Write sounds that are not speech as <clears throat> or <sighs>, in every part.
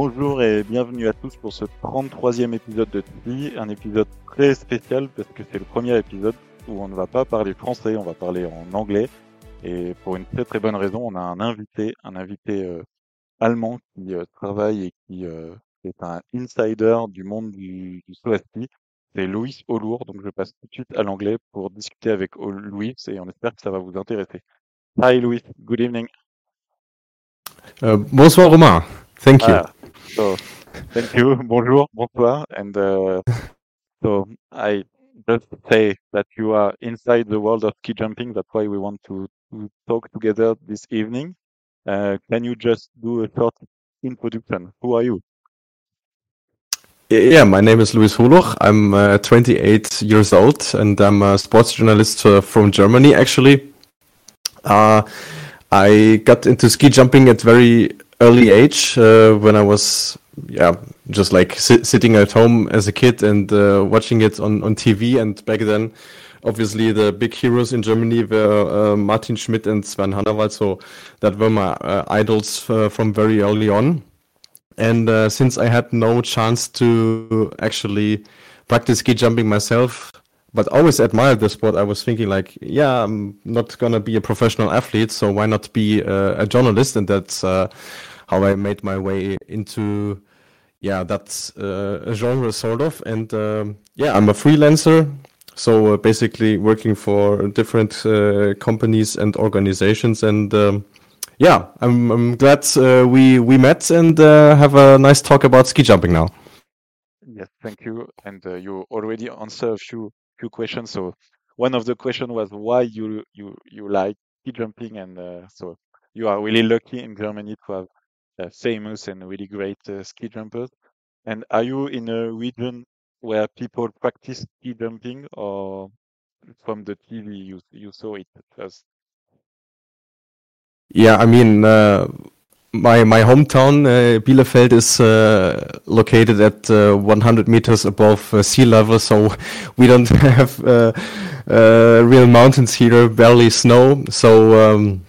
Bonjour et bienvenue à tous pour ce 33e épisode de TI, un épisode très spécial parce que c'est le premier épisode où on ne va pas parler français, on va parler en anglais. Et pour une très très bonne raison, on a un invité, un invité euh, allemand qui euh, travaille et qui euh, est un insider du monde du, du C'est Louis Olour, donc je passe tout de suite à l'anglais pour discuter avec Louis et on espère que ça va vous intéresser. Hi Louis, good evening. bonsoir Romain, thank you. Ah, so, thank you. <laughs> Bonjour, bonsoir. And uh, so I just say that you are inside the world of ski jumping. That's why we want to, to talk together this evening. Uh, can you just do a short introduction? Who are you? Yeah, my name is Luis Holuch. I'm uh, 28 years old and I'm a sports journalist uh, from Germany, actually. Uh, I got into ski jumping at very early age uh, when I was yeah just like si sitting at home as a kid and uh, watching it on on TV. And back then, obviously the big heroes in Germany were uh, Martin Schmitt and Sven Hannawald. So that were my uh, idols uh, from very early on. And uh, since I had no chance to actually practice ski jumping myself, but always admired the sport. I was thinking like, yeah, I'm not gonna be a professional athlete, so why not be uh, a journalist? And that's uh, how I made my way into yeah that uh, genre sort of. And um, yeah, I'm a freelancer, so uh, basically working for different uh, companies and organizations. And um, yeah, I'm I'm glad uh, we we met and have a nice talk about ski jumping now. Yes, thank you. And uh, you already answered a few few questions. So one of the questions was why you you you like ski jumping, and so you are really lucky in Germany to have uh, famous and really great uh, ski jumpers. And are you in a region where people practice ski jumping, or from the TV you you saw it first? Yeah, I mean, uh, my my hometown uh, Bielefeld is uh, located at uh, 100 meters above sea level, so we don't <laughs> have real mountains here, barely snow. So um,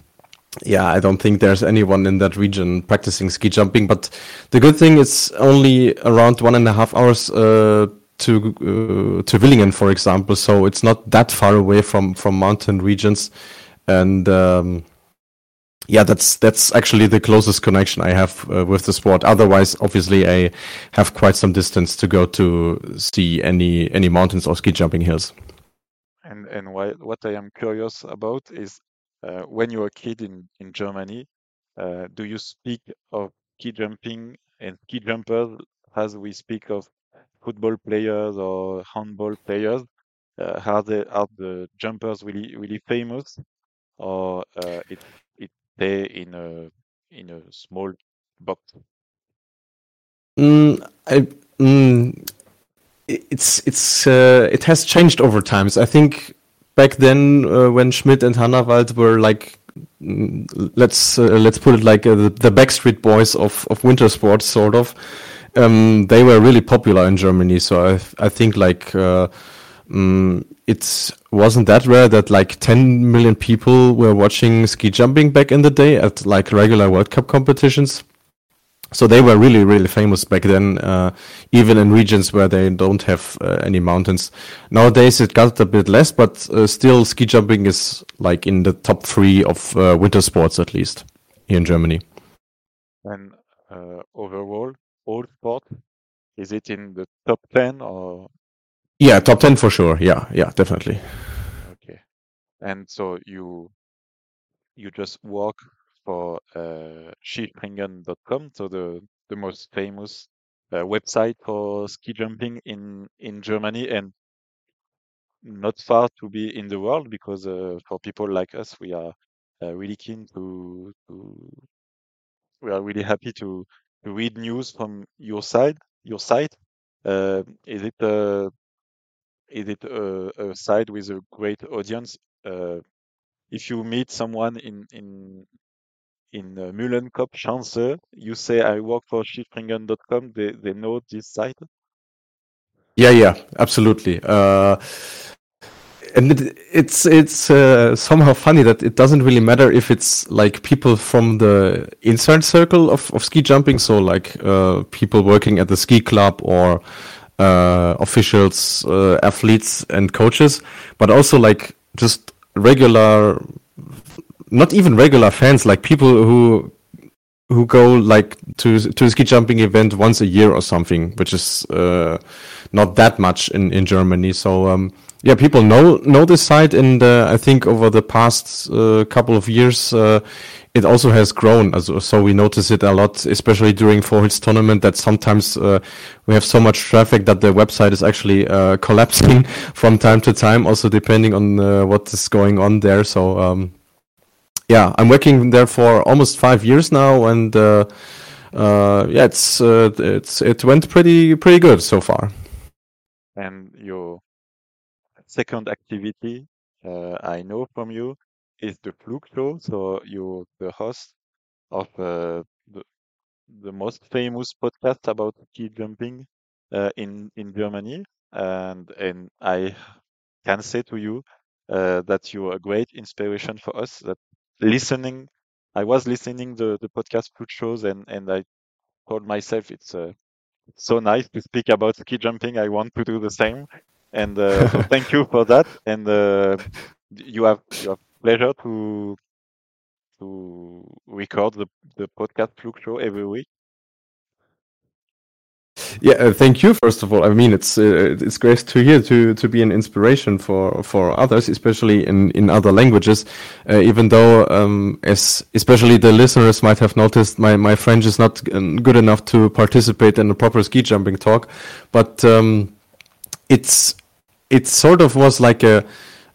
yeah, I don't think there's anyone in that region practicing ski jumping. But the good thing is only around one and a half hours uh, to uh, to Willingen, for example. So it's not that far away from from mountain regions, and um, yeah, that's that's actually the closest connection I have uh, with the sport. Otherwise, obviously, I have quite some distance to go to see any any mountains or ski jumping hills. And and why, what I am curious about is uh, when you were a kid in, in Germany, uh, do you speak of ski jumping and ski jumpers as we speak of football players or handball players? Uh, are the are the jumpers really really famous, or uh, it it stay in a in a small box? Mm, I, mm, it's it's uh, it has changed over times. I think back then uh, when Schmitt and Hannawald were like mm, let's uh, let's put it like uh, the, the, Backstreet Boys of of winter sports sort of um, they were really popular in Germany so I I think like uh, um, it wasn't that rare that like 10 million people were watching ski jumping back in the day at like regular World Cup competitions. So they were really really famous back then uh, even in regions where they don't have uh, any mountains. Nowadays it got a bit less but uh, still ski jumping is like in the top three of uh, winter sports at least here in germany. And uh, overall all sport is it in the top 10 or yeah top 10 for sure. Yeah yeah definitely. Okay. And so you you just work for uh, Skispringen.com, so the the most famous uh, website for ski jumping in in Germany, and not far to be in the world because uh, for people like us, we are uh, really keen to to we are really happy to to read news from your side, your site? Uh, is it a is it a, a site with a great audience? Uh, if you meet someone in in in uh, Mühlenkopfschanze, you say I work for Skispringen.com. They they know this site. Yeah, yeah, absolutely. Uh, and it, it's it's uh, somehow funny that it doesn't really matter if it's like people from the inside circle of, of ski jumping, so like uh, people working at the ski club or uh, officials, uh, athletes, and coaches, but also like just regular, not even regular fans, like people who who go like to to a ski jumping event once a year or something, which is uh, not that much in in Germany. So um, yeah, people know know this site, and uh, I think over the past uh, couple of years, uh, it also has grown. So we notice it a lot, especially during Four Hills tournament. That sometimes uh, we have so much traffic that the website is actually uh, <laughs> collapsing from time to time. Also depending on uh, what is going on there. So um, yeah, I'm working there for almost five years now, and yeah, it's it's it went pretty pretty good so far. And your second activity uh, I know from you is the Flug Show. So you're the host of uh, the, the most famous podcast about ski jumping uh, in in Germany, and and I can say to you uh, that you're a great inspiration for us. That listening, I was listening the the podcast Flugshows, and and I told myself it's uh, so nice to speak about ski jumping. I want to do the same and uh, so thank you for that. And uh, you have you have pleasure to to record the the podcast Flugshow every week. Yeah, uh, thank you. First of all, I mean it's uh, it's great to hear to to be an inspiration for for others, especially in in other languages. Uh, even though, um, as especially the listeners might have noticed, my my French is not um, good enough to participate in a proper ski jumping talk, but. Um, it's it sort of was like a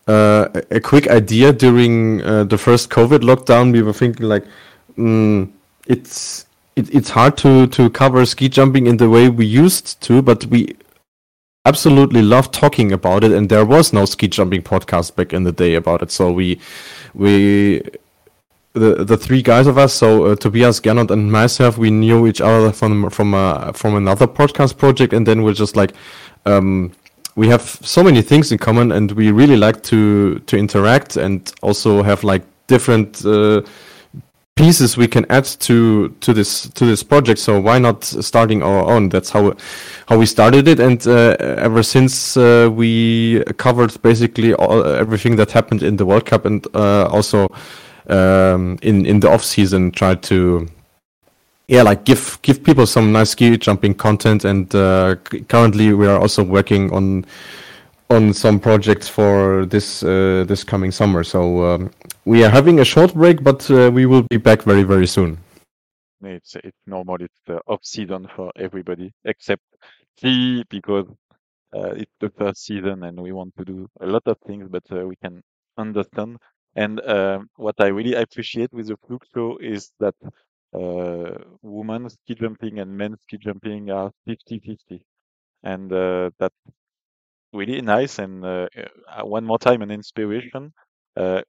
uh, a quick idea during uh, the first COVID lockdown. We were thinking like, mm, it's it, it's hard to to cover ski jumping in the way we used to, but we absolutely love talking about it. And there was no ski jumping podcast back in the day about it, so we we the the three guys of us, so uh, Tobias, Gernot, and myself, we knew each other from from uh, from another podcast project, and then we're just like. Um, we have so many things in common and we really like to to interact and also have like different uh, pieces we can add to to this to this project. So why not starting our own? That's how how we started it. And uh, ever since uh, we covered basically all, everything that happened in the world cup and uh, also um, in in the off season tried to yeah, like give give people some nice ski jumping content. And uh, currently, we are also working on on some projects for this uh, this coming summer. So um, we are having a short break, but uh, we will be back very very soon. It's it's normal. It's the off season for everybody except me because uh, it's the first season and we want to do a lot of things, but uh, we can understand. And uh, what I really appreciate with the Flug show is that uh, women ski jumping and men ski jumping are 50-50 and uh, that's really nice and uh, one more time an inspiration.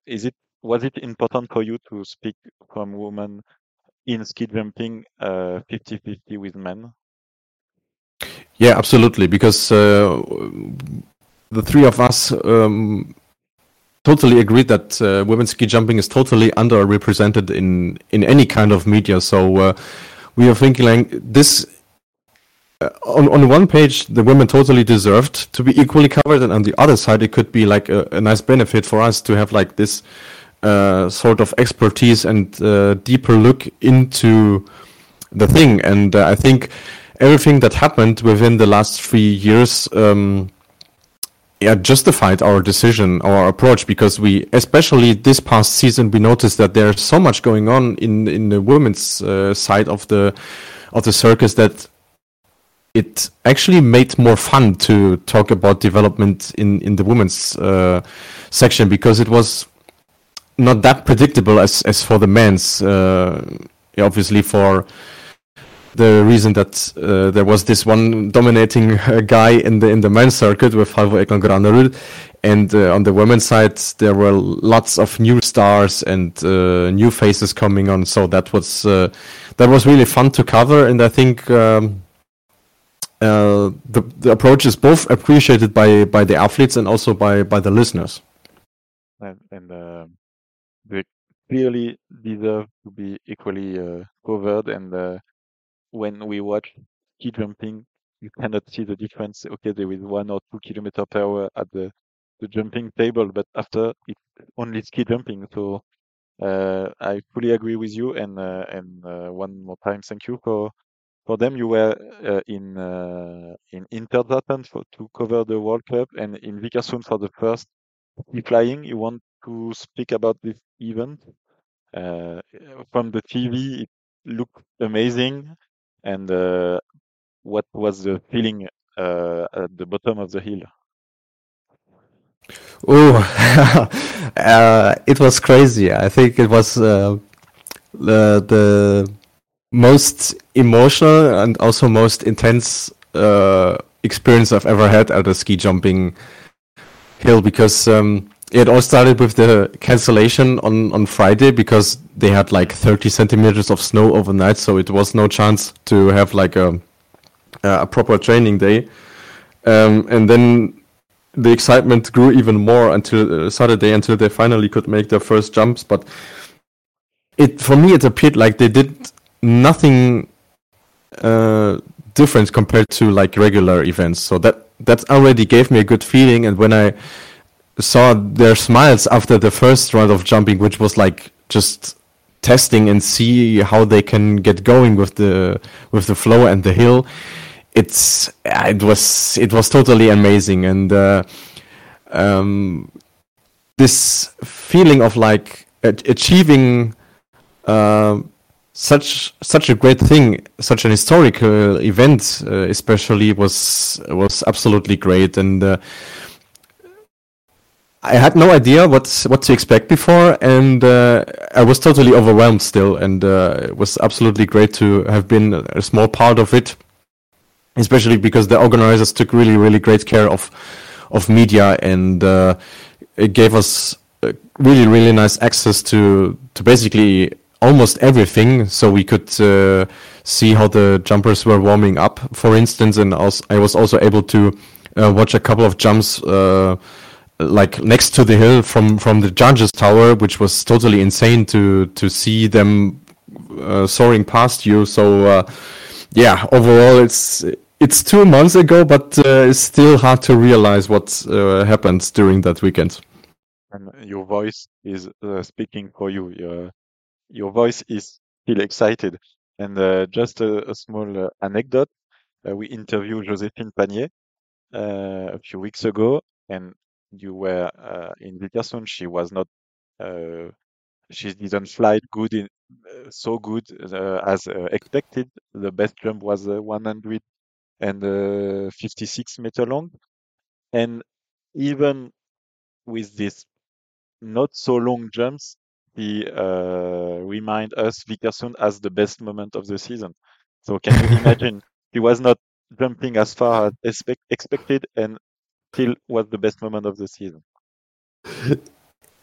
Is it was it important for you to speak from women in ski jumping 50-50 with men? Yeah absolutely because uh, the three of us um, totally agree that uh, women's ski jumping is totally underrepresented in in any kind of media. So uh, we are thinking like this. Uh, on on one page, the women totally deserved to be equally covered, and on the other side, it could be like a, a nice benefit for us to have like this uh, sort of expertise and uh, deeper look into the thing. And I think everything that happened within the last three years. Um, yeah, justified our decision, our approach, because we, especially this past season, we noticed that there's so much going on in in the women's uh, side of the of the circus that it actually made more fun to talk about development in in the women's uh, section because it was not that predictable as as for the men's. Uh, obviously, for the reason that uh, there was this one dominating uh, guy in the in the men's circuit with Halvor Egner Granerud, and uh, on the women's side there were lots of new stars and uh, new faces coming on. So that was uh, that was really fun to cover, and I think. Um, uh, the the approach is both appreciated by by the athletes and also by by the listeners. And, and they clearly deserve to be equally covered. And when we watch ski jumping, you cannot see the difference. Okay, there is one or two kilometer per hour at the the jumping table, but after it's only ski jumping. So uh, I fully agree with you. And uh, and uh, one more time, thank you for for them. You were uh, in uh, in Hinterzarten for to cover the World Cup, and in Vikersund for the first ski flying. You want to speak about this event? Uh, from the TV, it looked amazing. And uh, what was the feeling uh, at the bottom of the hill? Oh, <laughs> uh, it was crazy. I think it was uh, the the most emotional and also most intense uh, experience I've ever had at a ski jumping hill because um, it all started with the cancellation on on Friday because they had like 30 centimeters of snow overnight, so it was no chance to have like a a proper training day. Um, and then the excitement grew even more until uh, Saturday, until they finally could make their first jumps. But it for me, it appeared like they did nothing uh, different compared to like regular events. So that that already gave me a good feeling. And when I saw their smiles after the first round of jumping, which was like just testing and see how they can get going with the with the flow and the hill. It's it was it was totally amazing. And uh, um, this feeling of like achieving uh, such such a great thing, such an historical event, uh, especially was was absolutely great, and uh, I had no idea what what to expect before, and uh, I was totally overwhelmed still, and uh, it was absolutely great to have been a small part of it especially because the organizers took really really great care of of media and uh, it gave us uh, really really nice access to to basically almost everything so we could uh, see how the jumpers were warming up for instance and also, I was also able to uh, watch a couple of jumps like next to the hill from from the judges tower which was totally insane to to see them uh, soaring past you so yeah overall it's it's two months ago, but uh, it's still hard to realize what uh, happened during that weekend. And your voice is uh, speaking for you. Your, your voice is still excited. And uh, just a, a small uh, anecdote: uh, we interviewed Joséphine Pagnier a few weeks ago, and you were uh, in Vikersund. She was not. Uh, she didn't fly good in, uh, so good as expected. The best jump was 100 and uh, 56 meter long. And even with this not so long jumps, he uh, remind us Vikersund as the best moment of the season. So can you imagine? <laughs> he was not jumping as far as expect, expected, and still was the best moment of the season. <laughs>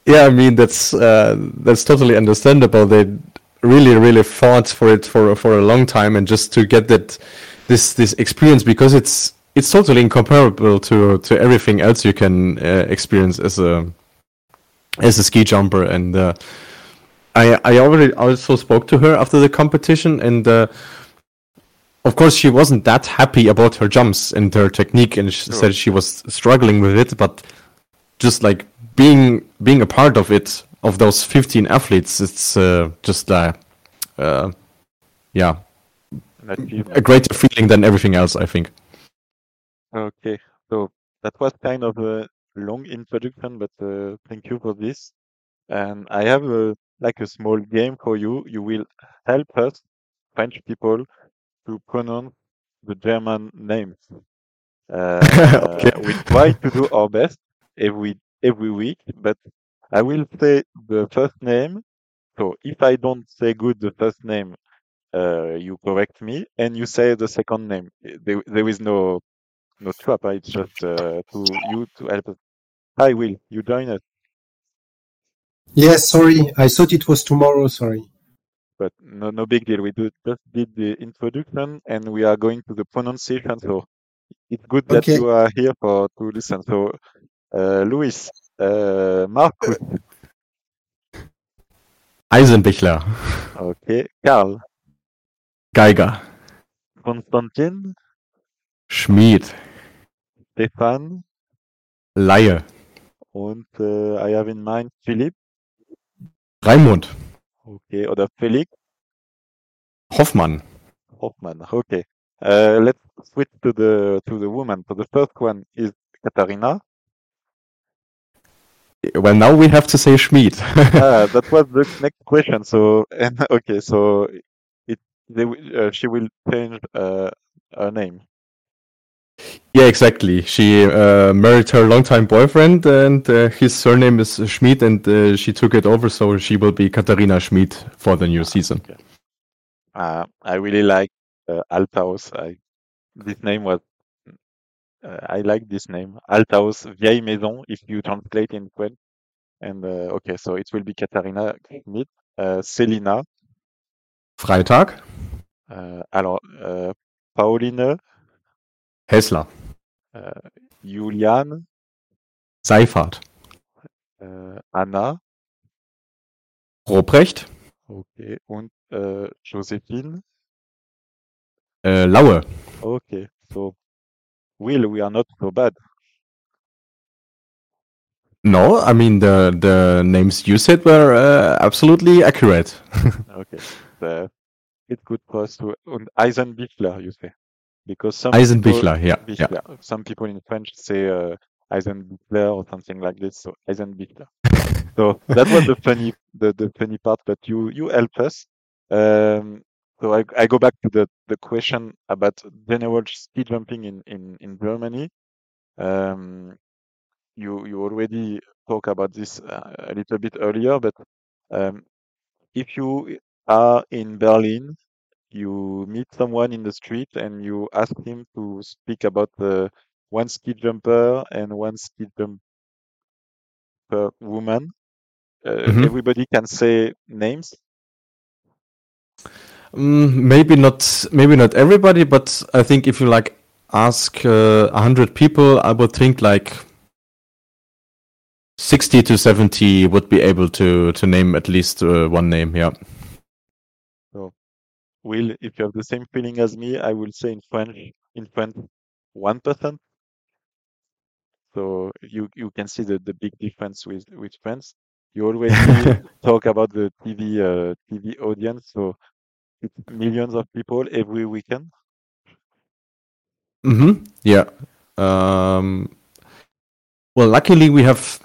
Yeah, I mean that's uh, that's totally understandable. They really, really fought for it for for a long time, and just to get that this this experience because it's it's totally incomparable to to everything else you can uh, experience as a as a ski jumper and uh, I I already also spoke to her after the competition and uh, of course she wasn't that happy about her jumps and her technique and she sure. said she was struggling with it but just like being being a part of it of those 15 athletes it's uh, just uh, uh, yeah a greater feeling than everything else, I think. Okay, so that was kind of a long introduction, but uh, thank you for this. And I have a, like a small game for you. You will help us, French people, to pronounce the German names. <laughs> Uh, okay. We try to do our best every every week, but I will say the first name. So if I don't say good the first name, uh, you correct me and you say the second name. There, there is no no trap. huh? It's just uh, to you to help us. Hi, Will. You join us, Yes, sorry. I thought it was tomorrow. Sorry. But no no big deal. We do, just did the introduction and we are going to the pronunciation. So it's good that Okay. you are here for to listen. So, uh, Luis, uh, Markus, Eisenbichler, okay, Karl, Geiger, Konstantin, Schmid, Stephan, Leyhe, und uh, I have in mind Philipp, Raimund, okay, oder Felix Hoffmann, Hoffmann. Okay. Uh, let's switch to the to the woman. So the first one is Katharina. Well, now we have to say Schmid. ah, <laughs> that was the next question. So and <laughs> okay, so it they, uh, she will change uh, her name. Yeah, exactly. She uh, married her longtime boyfriend, and uh, his surname is Schmid, and uh, she took it over, so she will be Katharina Schmid for the new season. Uh, I really like uh, Althaus. I, this name was. Uh, I like this name, Althaus Vieille Maison, if you translate in French. And uh, okay, so it will be Katharina Schmid, uh, Selina, Freitag, alors, uh, Pauline, Hessler, Julian, Seyfarth, äh, Anna, Rupprecht, okay, und äh, Josephine, äh, Laue. okay. So, Will, we are not so bad. No, I mean the the names you said were uh, absolutely accurate. <laughs> Okay, uh, it's good for us to. Und Eisenbichler, you say, because some Eisenbichler, yeah, yeah. Bichler, some people in French say uh, Eisenbichler or something like this. So Eisenbichler. <laughs> so that was the funny, the, the funny part. But you you help us. Um, so I, I go back to the, the question about general ski jumping in, in, in Germany. Um, you you already talked about this uh, a little bit earlier, but um, if you are in Berlin, you meet someone in the street and you ask him to speak about the one ski jumper and one ski jumper woman. Uh, Mhm. Everybody can say names. Mm, maybe not maybe not everybody, but I think if you like ask uh, a hundred people, I would think like sixty to seventy would be able to to name at least uh, one name. Yeah. Will, if you have the same feeling as me, I will say in French, in French, one percent. So you you can see the, the big difference with with France. You always <laughs> talk about the TV uh, TV audience, so it's millions of people every weekend. Mm-hmm. Yeah. Um, well, luckily we have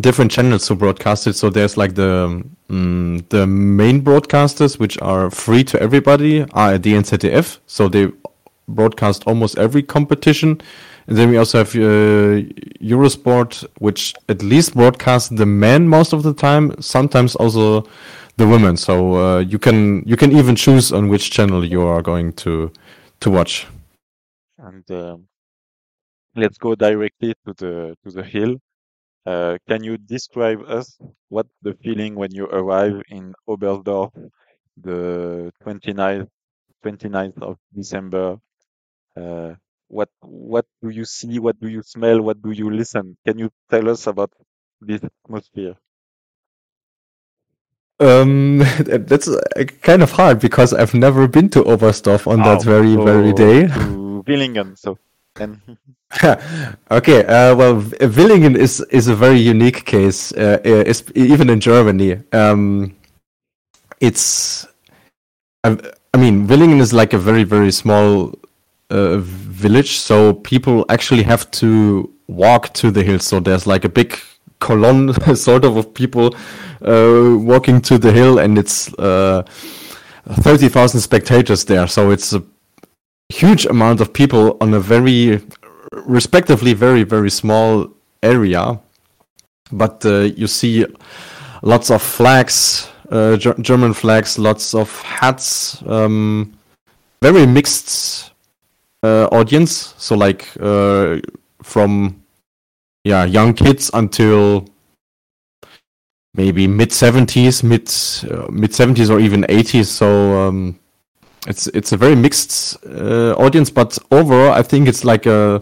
different channels to broadcast it. So there's like the mm, the main broadcasters, which are free to everybody, are the NZDF. So they broadcast almost every competition. And then we also have uh, Eurosport, which at least broadcasts the men most of the time. Sometimes also the women. So uh, you can you can even choose on which channel you are going to to watch. And um, let's go directly to the to the hill. Uh, can you describe us what the feeling when you arrive in Oberstdorf the 29th, 29th of December? Uh, what what do you see? What do you smell? What do you listen? Can you tell us about this atmosphere? Um, <laughs> that's uh, kind of hard because I've never been to Oberstdorf on that Oh, very, very so day. To Willingen, so and <laughs> okay, uh, well, Willingen is is a very unique case, uh, even in Germany. Um, it's, I, I mean, Willingen is like a very, very small uh, village, so people actually have to walk to the hill. So there's like a big column, <laughs> sort of, of people uh, walking to the hill, and it's uh, thirty thousand spectators there. So it's a huge amount of people on a very respectively very very small area but uh, you see lots of flags uh, Ger- German flags, lots of hats, um, very mixed uh, audience. So like uh, from yeah young kids until maybe mid seventies, mid uh, mid seventies or even eighties. So um, it's it's a very mixed uh, audience, but overall, I think it's like a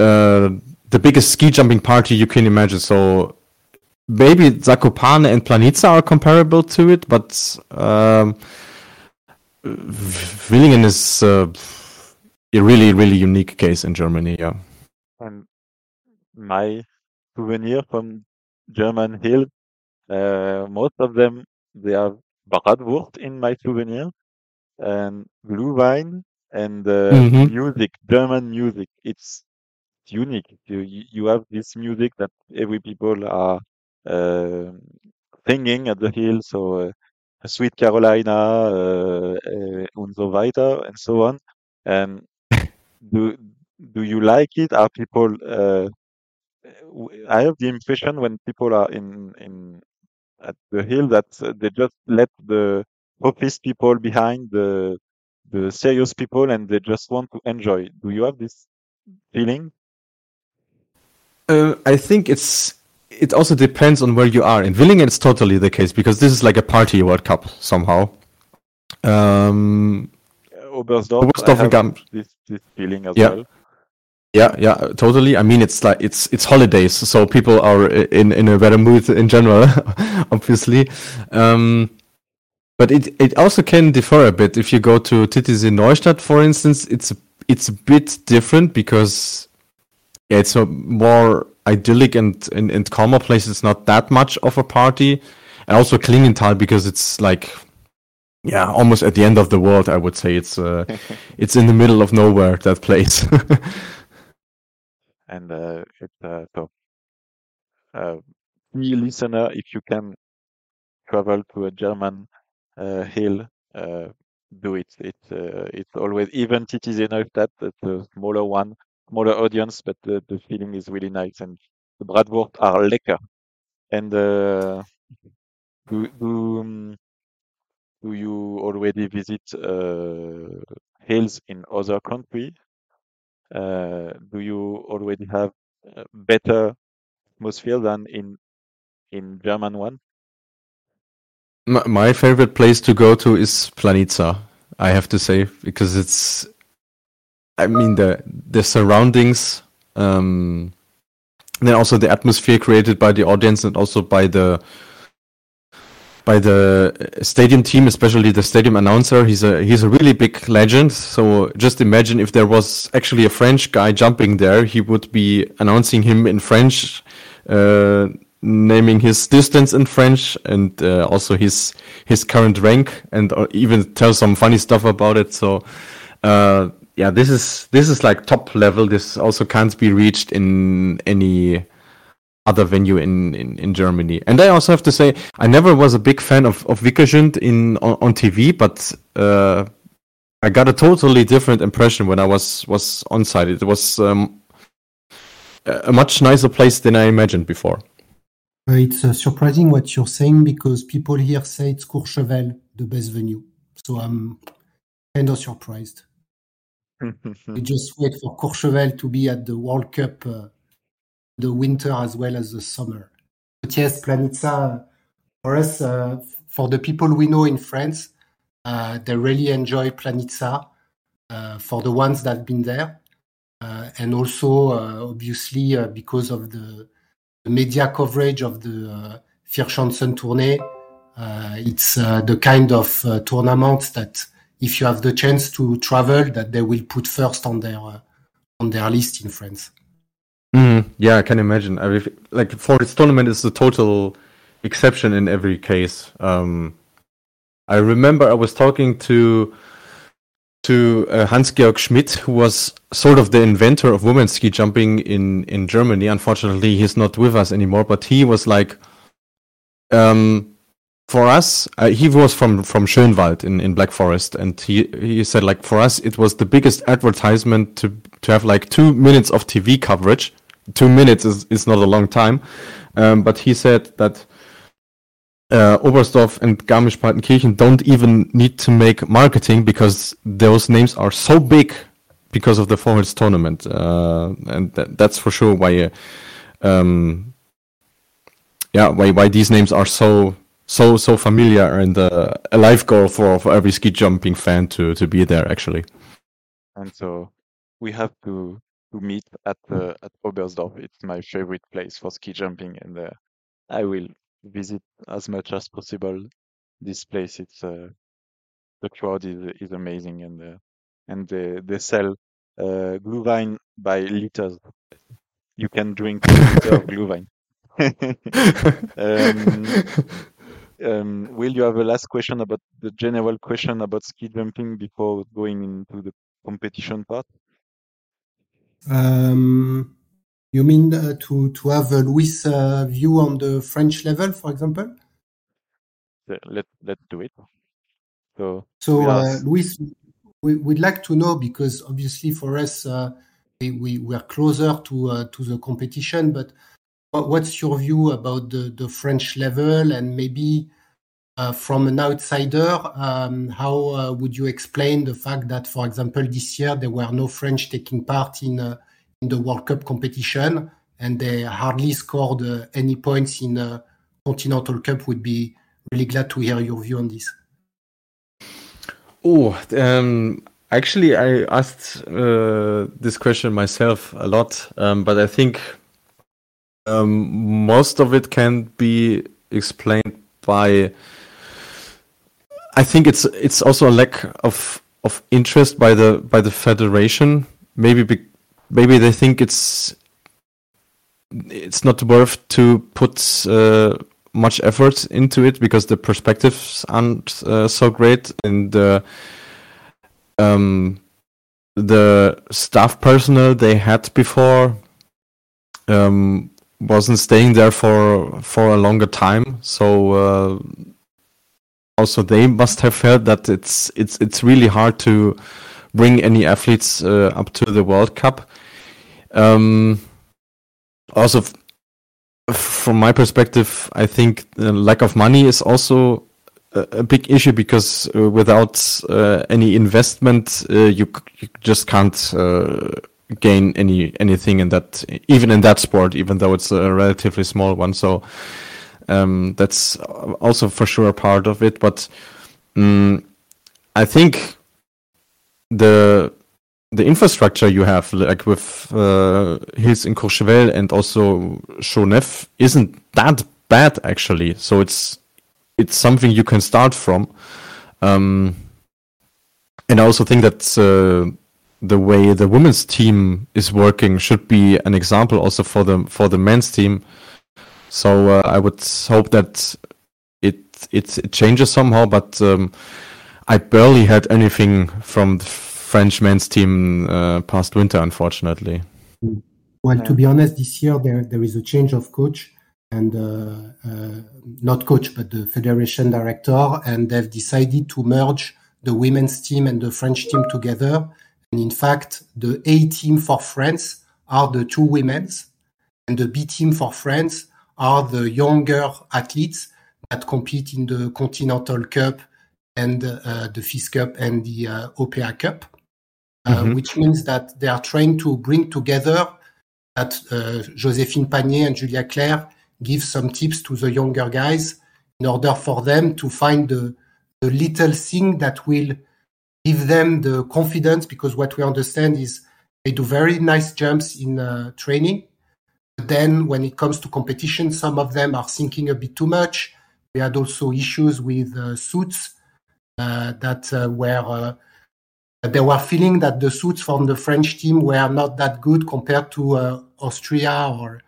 uh, the biggest ski jumping party you can imagine. So maybe Zakopane and Planica are comparable to it, but um, Willingen is uh, a really really unique case in Germany. Yeah. And my souvenir from German hill, uh, most of them they have Bratwurst in my souvenir and Glühwein and uh, Mhm. music, German music. It's unique. You you have this music that every people are uh, singing at the hill. So uh, Sweet Carolina uh, uh, und so weiter and so on. And do do you like it? Are people? Uh, I have the impression when people are in in at the hill that uh, they just let the office people behind the the serious people and they just want to enjoy. Do you have this feeling? Uh, I think it's it also depends on where you are. In Willingen, it's totally the case because this is like a party World Cup somehow. Um, Oberstdorf, Oberstdorf this this feeling as Yeah. well. yeah, yeah, totally. I mean, it's like it's it's holidays, so people are in in a better mood in general, <laughs> obviously. Um, but it it also can differ a bit. If you go to Titisee Neustadt, for instance, it's a, it's a bit different because yeah, it's a more idyllic and, and and calmer place. It's not that much of a party, and also Klingenthal because it's like yeah, almost at the end of the world. I would say it's uh, <laughs> it's in the middle of nowhere. That place. <laughs> and uh, it uh, so uh, listener, if you can travel to a German uh, hill, uh, do it. It's uh, it's always even Titisee Neustadt, it's a smaller one, smaller audience, but the, the feeling is really nice and the Bratwurst are lecker. And uh, do do, um, do you already visit uh, hills in other countries? Uh, do you already have uh, better atmosphere than in in German one? My, favorite place to go to is Planica, I have to say, because it's, I mean, the the surroundings, um, then also the atmosphere created by the audience and also by the by the stadium team, especially the stadium announcer. He's a he's a really big legend. So just imagine if there was actually a French guy jumping there, he would be announcing him in French. Uh, naming his distance in French and uh, also his his current rank and uh, even tell some funny stuff about it. So uh, yeah, this is this is like top level. This also can't be reached in any other venue in, in, in Germany. And I also have to say, I never was a big fan of of Vikersund in on, on TV, but uh, I got a totally different impression when I was was on site. It was um, a a much nicer place than I imagined before. Uh, it's uh, surprising what you're saying because people here say it's Courchevel, the best venue. So I'm kind of surprised. <laughs> We just wait for Courchevel to be at the World Cup, uh, the winter as well as the summer. But yes, Planica, for us, uh, for the people we know in France, uh, they really enjoy Planica uh, for the ones that have been there. Uh, and also, uh, obviously, uh, because of the, the media coverage of the uh, Vierschanzentournee, uh, it's uh, the kind of uh, tournament that if you have the chance to travel, that they will put first on their uh, on their list in France. Mm, yeah, I can imagine. I mean, like for this tournament is a total exception in every case. Um, I remember I was talking to to uh, Hans Georg Schmidt, who was sort of the inventor of women's ski jumping in in Germany. Unfortunately, he's not with us anymore. But he was like, um, for us, uh, he was from from Schönwald in in Black Forest, and he he said like for us it was the biggest advertisement to to have like two minutes of TV coverage. Two minutes is is not a long time, um, but he said that uh, Oberstdorf and Garmisch-Partenkirchen don't even need to make marketing because those names are so big because of the Vorwärts tournament, uh, and that, that's for sure why, uh, um, yeah, why why these names are so so so familiar and uh, a life goal for for every ski jumping fan to to be there actually. And so we have to to meet at at Oberstdorf. It's my favorite place for ski jumping, and uh, I will visit as much as possible this place. It's uh, the crowd is is amazing, and uh, and they they sell uh, Glühwein by liters. You can drink a of Glühwein. <laughs> um, um, Will, you have a last question about the general question about ski jumping before going into the competition part? Um, you mean uh, to to have a Luis uh, view on the French level, for example? Let let's do it. So, So, uh, Luis, we, we'd like to know because obviously for us, uh, we, we we're closer to uh, to the competition. But what's your view about the the French level and maybe uh, from an outsider, um, how uh, would you explain the fact that, for example, this year there were no French taking part in uh, in the World Cup competition and they hardly scored uh, any points in uh, Continental Cup? Would be really glad to hear your view on this. Oh, um, actually, I asked uh, this question myself a lot, um, but I think um, most of it can be explained by. I think it's it's also a lack of of interest by the by the federation. Maybe be, maybe they think it's it's not worth to put uh, much effort into it because the perspectives aren't uh, so great and the um, the staff personnel they had before um, wasn't staying there for for a longer time. So uh, also they must have felt that it's it's it's really hard to bring any athletes uh, up to the World Cup um, also from my perspective, I think lack of money is also a, a big issue because uh, without uh, any investment, uh, you, you just can't uh, gain any anything in that, even in that sport, even though it's a relatively small one. So um, that's also for sure part of it. But um, I think the the infrastructure you have, like with uh, Hills in Courchevel and also Chaux-Neuve, isn't that bad actually. So it's it's something you can start from. Um, and I also think that uh, the way the women's team is working should be an example also for the for the men's team. So uh, I would hope that it it, it changes somehow, but um, I barely had anything from the French men's team uh, past winter, unfortunately. Well, to be honest, this year there there is a change of coach and uh, uh, not coach but the federation director, and they've decided to merge the women's team and the French team together. And in fact, the A team for France are the two women's, and the B team for France are the younger athletes that compete in the Continental Cup and uh, the FIS Cup and the uh, OPA Cup uh, Mhm. which means that they are trying to bring together that uh, Joséphine Pagnier and Julia Clair give some tips to the younger guys in order for them to find the, the little thing that will give them the confidence because what we understand is they do very nice jumps in uh, training but then when it comes to competition some of them are thinking a bit too much we had also issues with uh, suits uh, that uh, were they were feeling that the suits from the French team were not that good compared to uh, Austria or,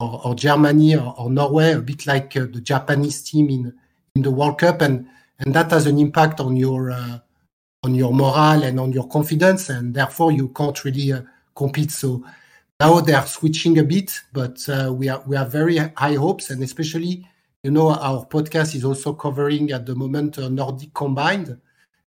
or, or Germany or, or Norway, a bit like uh, the Japanese team in in the World Cup, and and that has an impact on your uh, on your morale and on your confidence, and therefore you can't really uh, compete. So now they are switching a bit, but uh, we are we have very high hopes, and especially you know our podcast is also covering at the moment uh, Nordic combined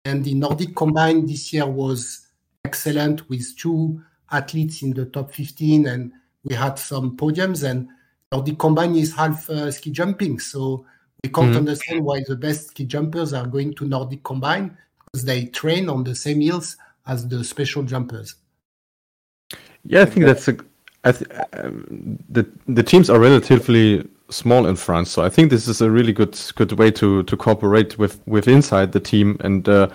and the Nordic combined this year was excellent with two athletes in the top 15 and we had some podiums and Nordic combined is half uh, ski jumping so We can't mm-hmm. understand why the best ski jumpers are going to Nordic Combine because they train on the same hills as the special jumpers. Yeah, I think that's a. I th- um, the the teams are relatively small in France, so I think this is a really good good way to to cooperate with with inside the team. And uh,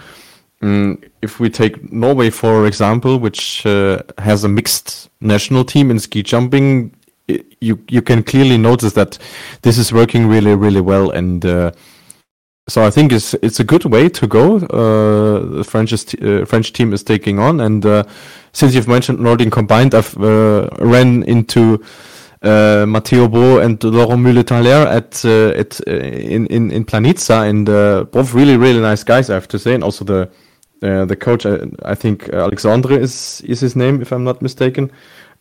mm, if we take Norway for example, which uh, has a mixed national team in ski jumping, it, you you can clearly notice that this is working really really well and. Uh, so I think it's it's a good way to go. Uh, the French uh, French team is taking on, and uh, since you've mentioned Nordic combined, I've ran into uh, Mattéo Baud and Laurent Muller at uh, at in in in Planica, and both really really nice guys, I have to say, and also the the coach, I, I, think Alexandre is is his name, if I'm not mistaken.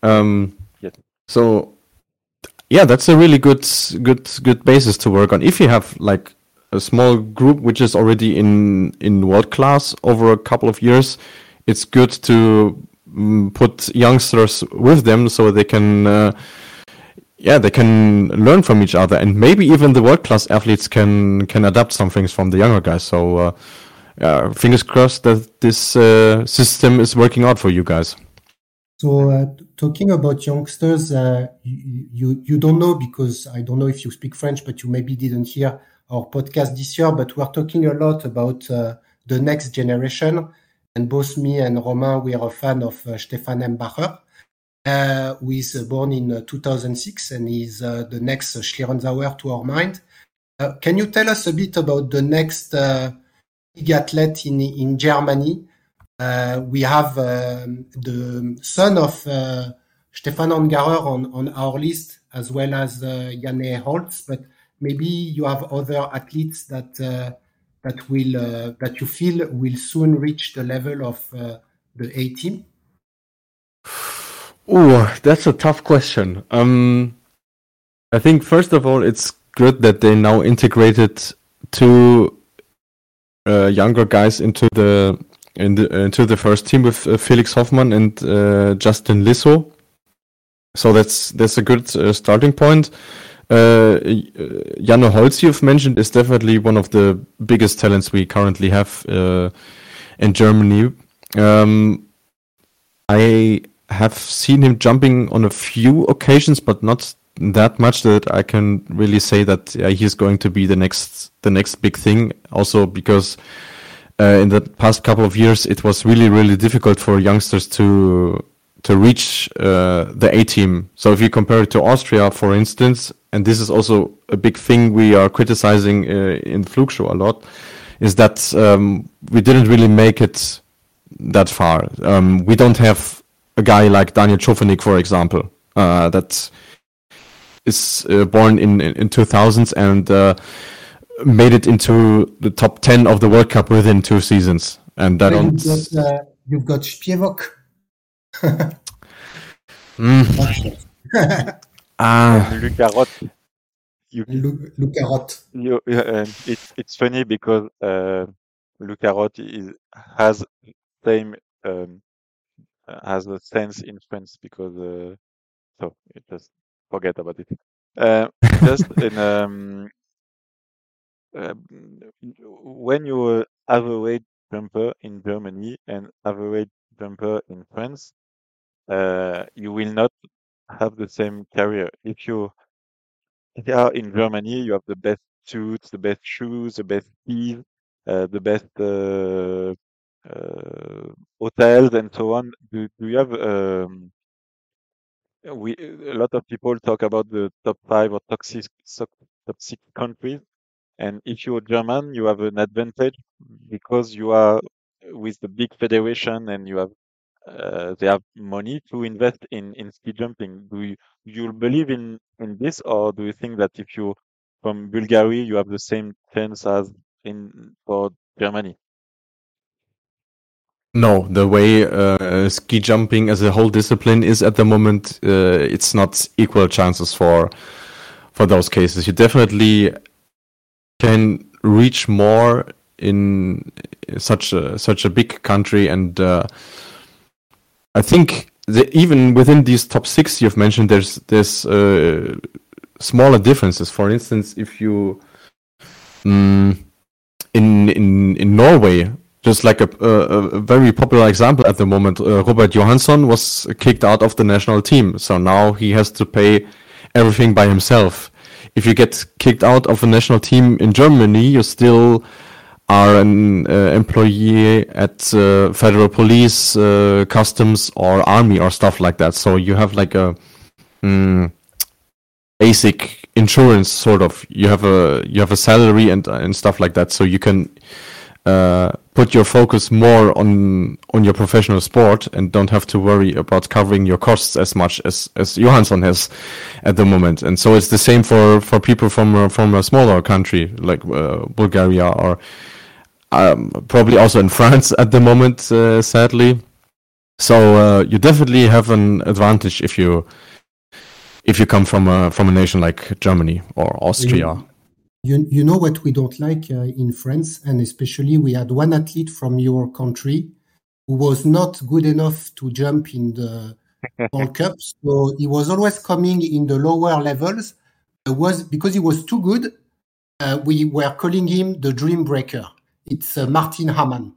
Um, yes. So yeah, that's a really good good good basis to work on. If you have like a small group which is already in in world class over a couple of years, it's good to um, put youngsters with them so they can. Yeah, they can learn from each other, and maybe even the world class athletes can can adapt some things from the younger guys. So, uh, uh, fingers crossed that this uh, system is working out for you guys. So, uh, talking about youngsters, uh, you, you, you don't know because I don't know if you speak French, but you maybe didn't hear our podcast this year, but we're talking a lot about uh, the next generation. And both me and Romain, we are a fan of Stephan Embacher, who is born in uh, 2006 and is uh, the next Schlierenzauer to our mind. Uh, can you tell us a bit about the next big athlete in, in Germany? we have um, the son of Stefan Horngacher on, on our list, as well as Janne Holz, but maybe you have other athletes that uh, that will uh, that you feel will soon reach the level of uh, the A team? <sighs> Oh, that's a tough question. Um, I think first of all, it's good that they now integrated two uh, younger guys into the, in the into the first team with uh, Felix Hoffmann and uh, Justin Lisso. So that's that's a good uh, starting point. Uh, Janne Holz, you've mentioned, is definitely one of the biggest talents we currently have uh, in Germany. Um, I have seen him jumping on a few occasions, but not that much that I can really say that yeah, he's going to be the next the next big thing. Also because uh, in the past couple of years, it was really really difficult for youngsters to to reach uh, the A team. So if you compare it to Austria, for instance, and this is also a big thing we are criticizing uh, in Flugshow a lot, is that um, we didn't really make it that far. Um, we don't have a guy like Daniel Tschofenig, for example, uh, that is uh, born in, in, in 2000s and uh, made it into the top 10 of the World Cup within two seasons. And that you've got, uh, you've got Spiewak mm. <laughs> <laughs> ah. Luca Roth. You, Luca Roth. You, uh, it's it's funny because uh, Luca Roth is has same um, has a sense in France because uh, so just forget about it. Uh, just in um, uh, when you average jumper in Germany and average jumper in France, uh, you will not have the same career. If you if you are in Germany, you have the best suits, the best shoes, the best skis, uh, the best uh, uh, hotels, and so on. Do, do you have um, we a lot of people talk about the top five or top six countries, and if you're German, you have an advantage because you are with the big federation and you have uh, they have money to invest in in ski jumping. Do you you believe in in this, or do you think that if you from Bulgaria you have the same chance as in for Germany? No, the way uh, ski jumping as a whole discipline is at the moment, uh, it's not equal chances for for those cases. You definitely can reach more in such a such a big country and uh, I think even within these top six you've mentioned, there's there's uh, smaller differences. For instance, if you mm, in in in Norway, just like a, a, a very popular example at the moment, uh, Robert Johansson was kicked out of the national team, so now he has to pay everything by himself. If you get kicked out of a national team in Germany, you still are an uh, employee at uh, federal police, uh, customs, or army or stuff like that. So you have like a mm, basic insurance sort of. You have a you have a salary and and stuff like that. So you can uh, put your focus more on on your professional sport and don't have to worry about covering your costs as much as as Johansson has at the moment. And so it's the same for for people from a, from a smaller country like uh, Bulgaria or um, probably also in <laughs> France at the moment, uh, sadly. So uh, you definitely have an advantage if you if you come from a from a nation like Germany or Austria. You, you know what we don't like uh, in France, and especially we had one athlete from your country who was not good enough to jump in the <laughs> World Cup, so he was always coming in the lower levels. It was because he was too good. Uh, we were calling him the Dream Breaker. It's uh, Martin Hamann.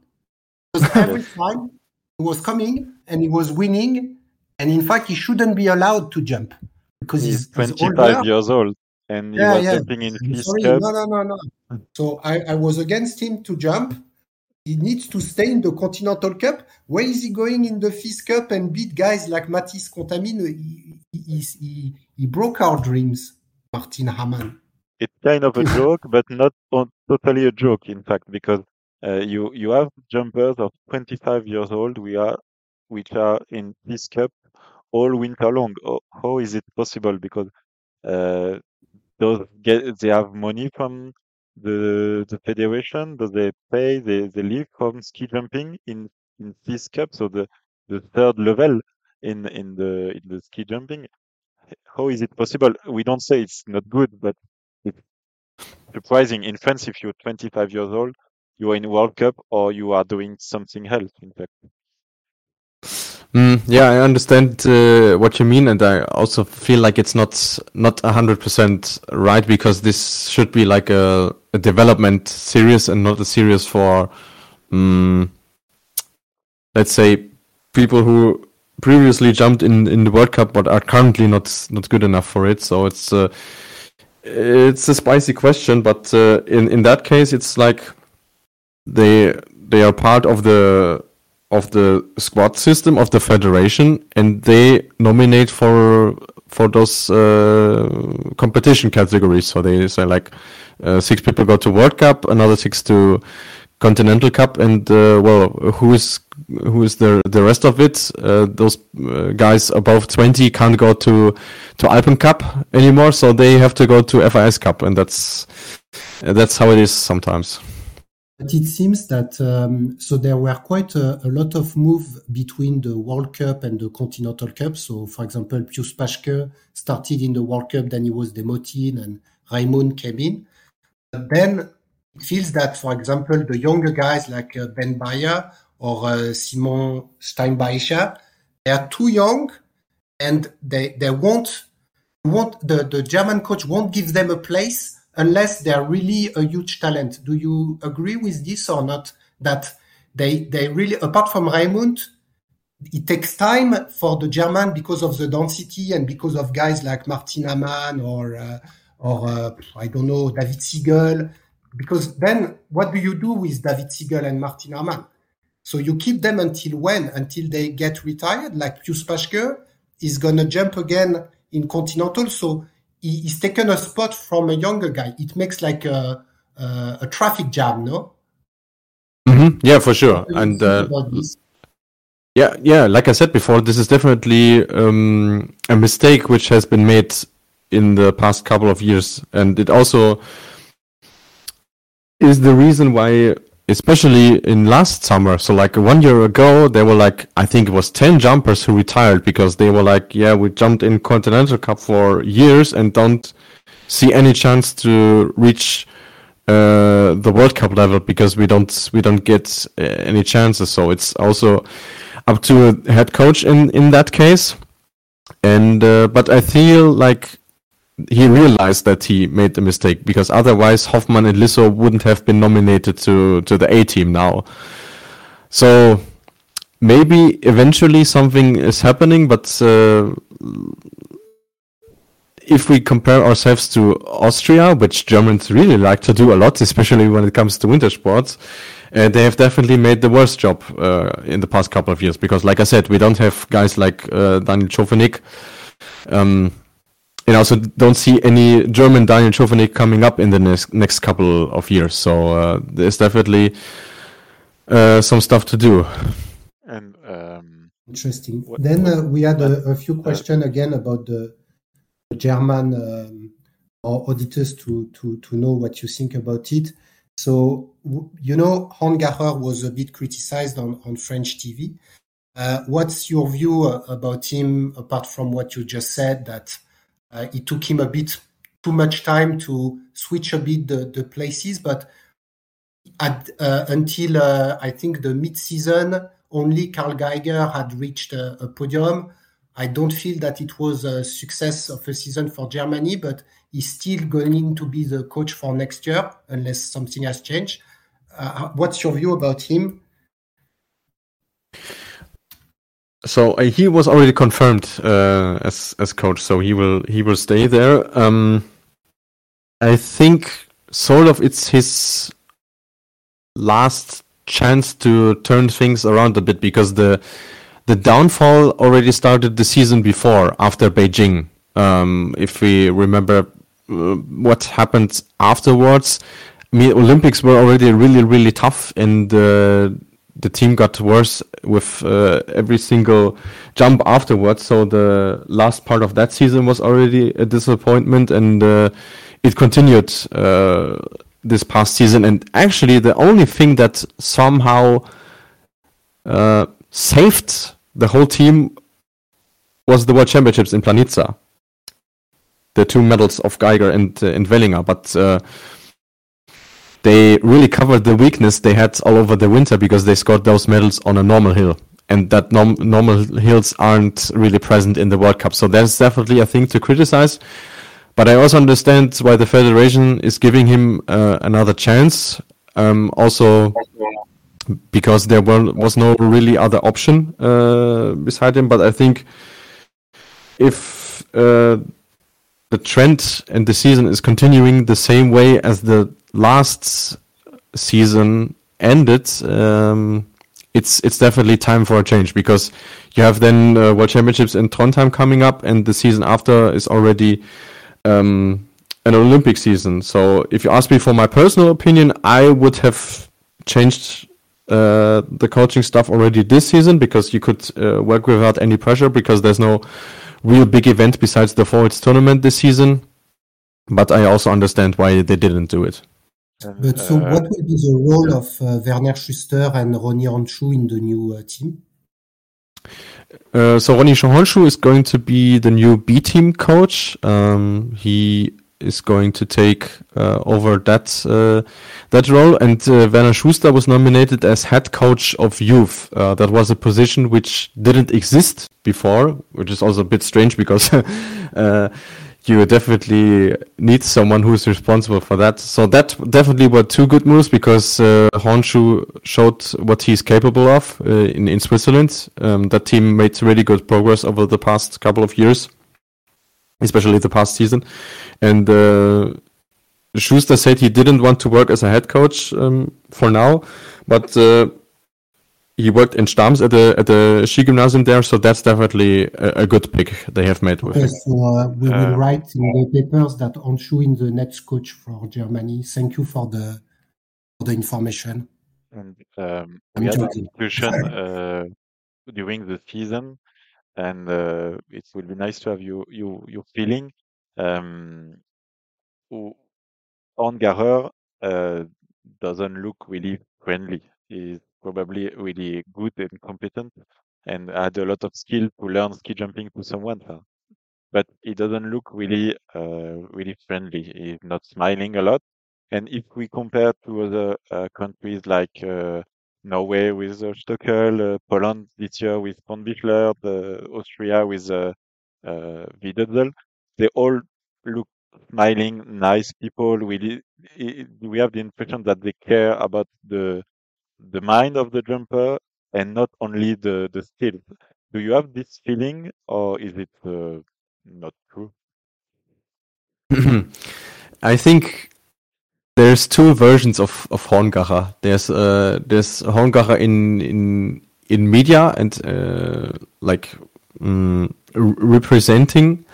Because <laughs> every time he was coming and he was winning, and in fact he shouldn't be allowed to jump because He's he's, he's 25 older. years old and he Yeah, was yeah. jumping in I'm sorry, Cup. no, no, no, no. So I, I was against him to jump. He needs to stay in the Continental Cup. Where is he going in the FIS Cup and beat guys like Mathis Contamine? He, he, he, he broke our dreams, Martin Hamann. It's kind of a joke, but not on, totally a joke, in fact, because uh, you you have jumpers of 25 years old we are which are in this cup all winter long. Oh, how is it possible? Because uh, those get they have money from the the federation. Do they pay? They they live from ski jumping in in this cup, so the the third level in in the in the ski jumping. How is it possible? We don't say it's not good, but it's surprising. In France, if you're 25 years old, you are in World Cup or you are doing something else. In fact, Mm, yeah, I understand uh, what you mean, and I also feel like it's not not hundred percent right because this should be like a, a development series and not a series for, um, let's say, people who previously jumped in in the World Cup but are currently not not good enough for it. So it's uh, it's a spicy question, but uh, in in that case, it's like they they are part of the of the squad system of the federation and they nominate for for those uh, competition categories. So they say like uh, six people go to world cup another six to continental cup and uh, well who is who is the the rest of it? Uh, those uh, guys above 20 can't go to to alpen cup anymore so they have to go to fis cup and that's that's how it is sometimes But it seems that um, so there were quite a, a lot of move between the World Cup and the Continental Cup. So, for example, Pius Paschke started in the World Cup, then he was demoted, and Raimund came in. But then it feels that, for example, the younger guys like uh, Ben Bayer or uh, Simon Steinbeicher, they are too young, and they they won't won't the the German coach won't give them a place unless they're really a huge talent. Do you agree with this or not? That they they really apart from Raimund, it takes time for the German because of the density and because of guys like Martin Hamann or uh, or uh, I don't know David Siegel. Because then what do you do with David Siegel and Martin Hamann? So you keep them until when? Until they get retired? Like Pius Paschke is gonna jump again in Continental. So he, he's taken a spot from a younger guy. It makes like a a, a traffic jam, no? hmm yeah for sure What do you and uh. Yeah, yeah. Like I said before, this is definitely um, a mistake which has been made in the past couple of years, and it also is the reason why, especially in last summer. So, like one year ago, there were like I think it was ten jumpers who retired because they were like, "Yeah, we jumped in Continental Cup for years and don't see any chance to reach." Uh, the World Cup level because we don't we don't get uh, any chances. So it's also up to a head coach in in that case. And uh, but I feel like he realized that he made the mistake because otherwise Hoffmann and Lisso wouldn't have been nominated to to the A team now. So maybe eventually something is happening, but uh, if we compare ourselves to Austria, which Germans really like to do a lot, especially when it comes to winter sports, uh, they have definitely made the worst job uh, in the past couple of years. Because, like I said, we don't have guys like uh, Daniel Tschofenig. Um, and also don't see any German Daniel Tschofenig coming up in the next, next couple of years. So uh, there's definitely uh, some stuff to do. And um, Interesting. What- then what- uh, we had a, a few questions again about the, the German um, auditors to, to, to know what you think about it. So, you know, Horngacher was a bit criticized on, on French TV. Uh, what's your view uh, about him, apart from what you just said, that uh, it took him a bit too much time to switch a bit the, the places, but at, uh, until uh, I think the mid-season, only Karl Geiger had reached a, a podium. I don't feel that it was a success of a season for Germany, but he's still going to be the coach for next year unless something has changed. Uh, what's your view about him? So uh, he was already confirmed uh, as as coach, so he will he will stay there. Um, I think sort of it's his last chance to turn things around a bit because the the downfall already started the season before after Beijing. Um, if we remember uh, what happened afterwards, I mean Olympics were already really really tough and. Uh, the team got worse with uh, every single jump afterwards. So the last part of that season was already a disappointment, and uh, it continued uh, this past season. And actually, the only thing that somehow uh, saved the whole team was the World Championships in Planica. The two medals of Geiger and uh, and Wellinger, but uh, they really covered the weakness they had all over the winter because they scored those medals on a normal hill. And that norm- normal hills aren't really present in the World Cup. So that's definitely a thing to criticize. But I also understand why the Federation is giving him uh, another chance. Um, also, because there were, was no really other option uh, beside him. But I think if uh, the trend and the season is continuing the same way as the last season ended, um, it's it's definitely time for a change because you have then uh, World Championships in Trondheim coming up, and the season after is already um, an Olympic season. So if you ask me for my personal opinion, I would have changed uh, the coaching stuff already this season because you could uh, work without any pressure because there's no real big event besides the Four Hills tournament this season. But I also understand why they didn't do it. But so, uh, what will be the role of uh, Werner Schuster and Ronny Hornschuh in the new uh, team? Uh, so Ronny Hornschuh is going to be the new B team coach. Um, he is going to take uh, over that uh, that role, and uh, Werner Schuster was nominated as head coach of youth. Uh, that was a position which didn't exist before, which is also a bit strange because. <laughs> you definitely need someone who is responsible for that. So that definitely were two good moves because uh, Hornschuh showed what he's capable of uh, in in Switzerland. Um, that team made really good progress over the past couple of years, especially the past season. And uh, Schuster said he didn't want to work as a head coach um, for now, but uh, he worked in Stams at the at the Skigymnasium there, so that's definitely a, a good pick they have made with Okay, so uh, we will Uh, write in the papers that Hornschuh is the next coach for Germany. Thank you for the for the information. And um, I'm we had a discussion uh, during the season, and uh, it will be nice to have you you your feeling. Um, who- Horngacher uh, doesn't look really friendly. He's probably really good and competent, and had a lot of skill to learn ski jumping to someone. But he doesn't look really uh, really friendly. He's not smiling a lot. And if we compare to other uh, countries like uh, Norway with uh, uh, Poland this year with Thurnbichler, Austria with uh, uh, they all look smiling, nice people. We we have the impression that they care about the the mind of the jumper and not only the the skills. Do you have this feeling, or is it uh, not true? <clears throat> I think there's two versions of of Horngacher. There's uh there's Horngacher in in in media and uh, like um, representing.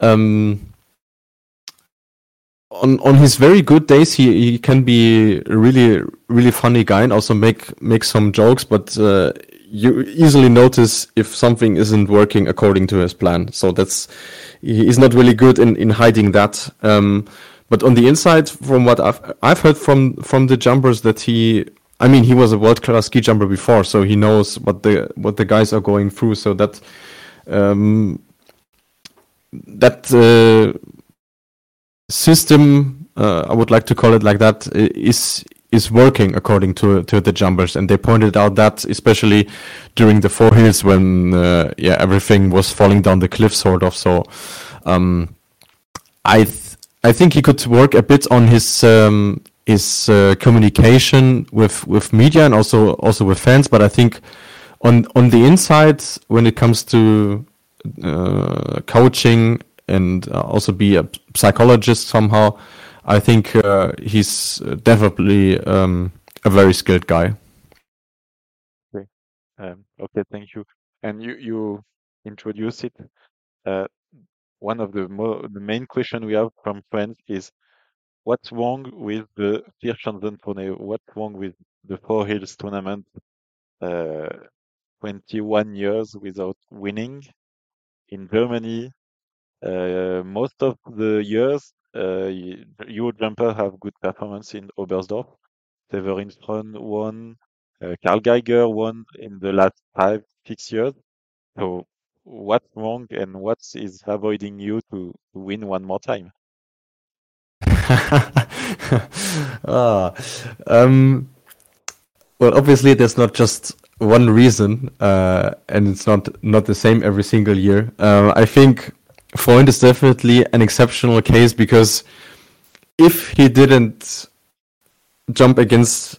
Um, on on his very good days, he, he can be a really really funny guy and also make make some jokes. But uh, you easily notice if something isn't working according to his plan. So that's he's not really good in in hiding that. Um, but on the inside, from what I've I've heard from from the jumpers, that he, I mean, he was a world class ski jumper before, so he knows what the what the guys are going through. So that um, that uh, system, uh, I would like to call it like that, is is working according to to the jumpers, and they pointed out that especially during the four hills when uh, yeah everything was falling down the cliff, sort of. So um, I th- I think he could work a bit on his um, his uh, communication with with media and also also with fans, but I think on on the inside when it comes to uh, coaching and uh, also be a psychologist somehow. I think uh, he's definitely um, a very skilled guy. Okay, um, okay, thank you. And you you introduce it. Uh, one of the the main question we have from friends is, what's wrong with the Vierschanzentournee? What's wrong with the Four Hills tournament? Uh, 21 years without winning in Germany most of the years, uh, Euro jumper have good performance in Oberstdorf. Severin Freund won. Uh, Karl Geiger won in the last five, six years. So what's wrong and what is avoiding you to, to win one more time? <laughs> ah, um, well, obviously, there's not just one reason, uh, and it's not not the same every single year. Uh, I think Freund is definitely an exceptional case because if he didn't jump against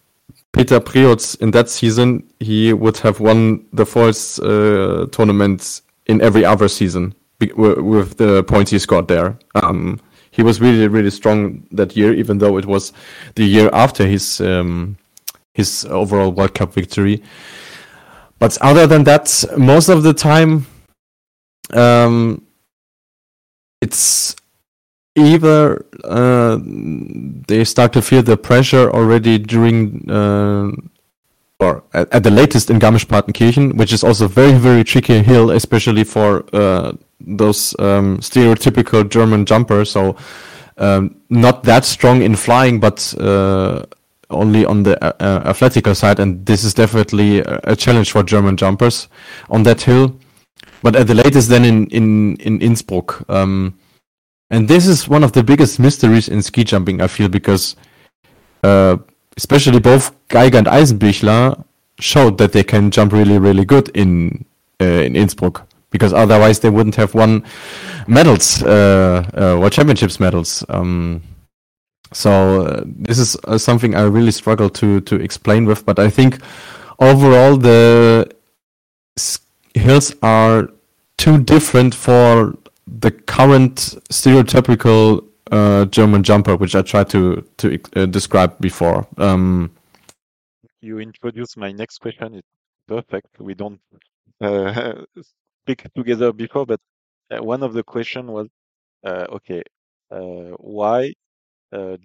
Peter Prevc in that season, he would have won the fourth uh, tournament in every other season with the points he scored there. Um, he was really, really strong that year, even though it was the year after his um, his overall World Cup victory. But other than that, most of the time, um, it's either uh, they start to feel the pressure already during uh, or at, at, the latest in Garmisch-Partenkirchen, which is also very very tricky hill, especially for uh, those um, stereotypical German jumpers. So um, not that strong in flying, but uh, only on the uh, uh, athletical side, and this is definitely a challenge for German jumpers on that hill but at the latest then in in in Innsbruck. Um, and this is one of the biggest mysteries in ski jumping, I feel, because uh, especially both Geiger and Eisenbichler showed that they can jump really, really good in uh, in Innsbruck. Because otherwise they wouldn't have won medals, uh, uh Championships medals. Um, so uh, this is uh, something I really struggle to to explain with. But I think overall the hills are too different for the current stereotypical uh, German jumper, which I tried to to uh, describe before. Um, you introduced my next question. It's perfect. We don't uh, <laughs> speak together before, but uh, one of the question was, uh, okay, uh, why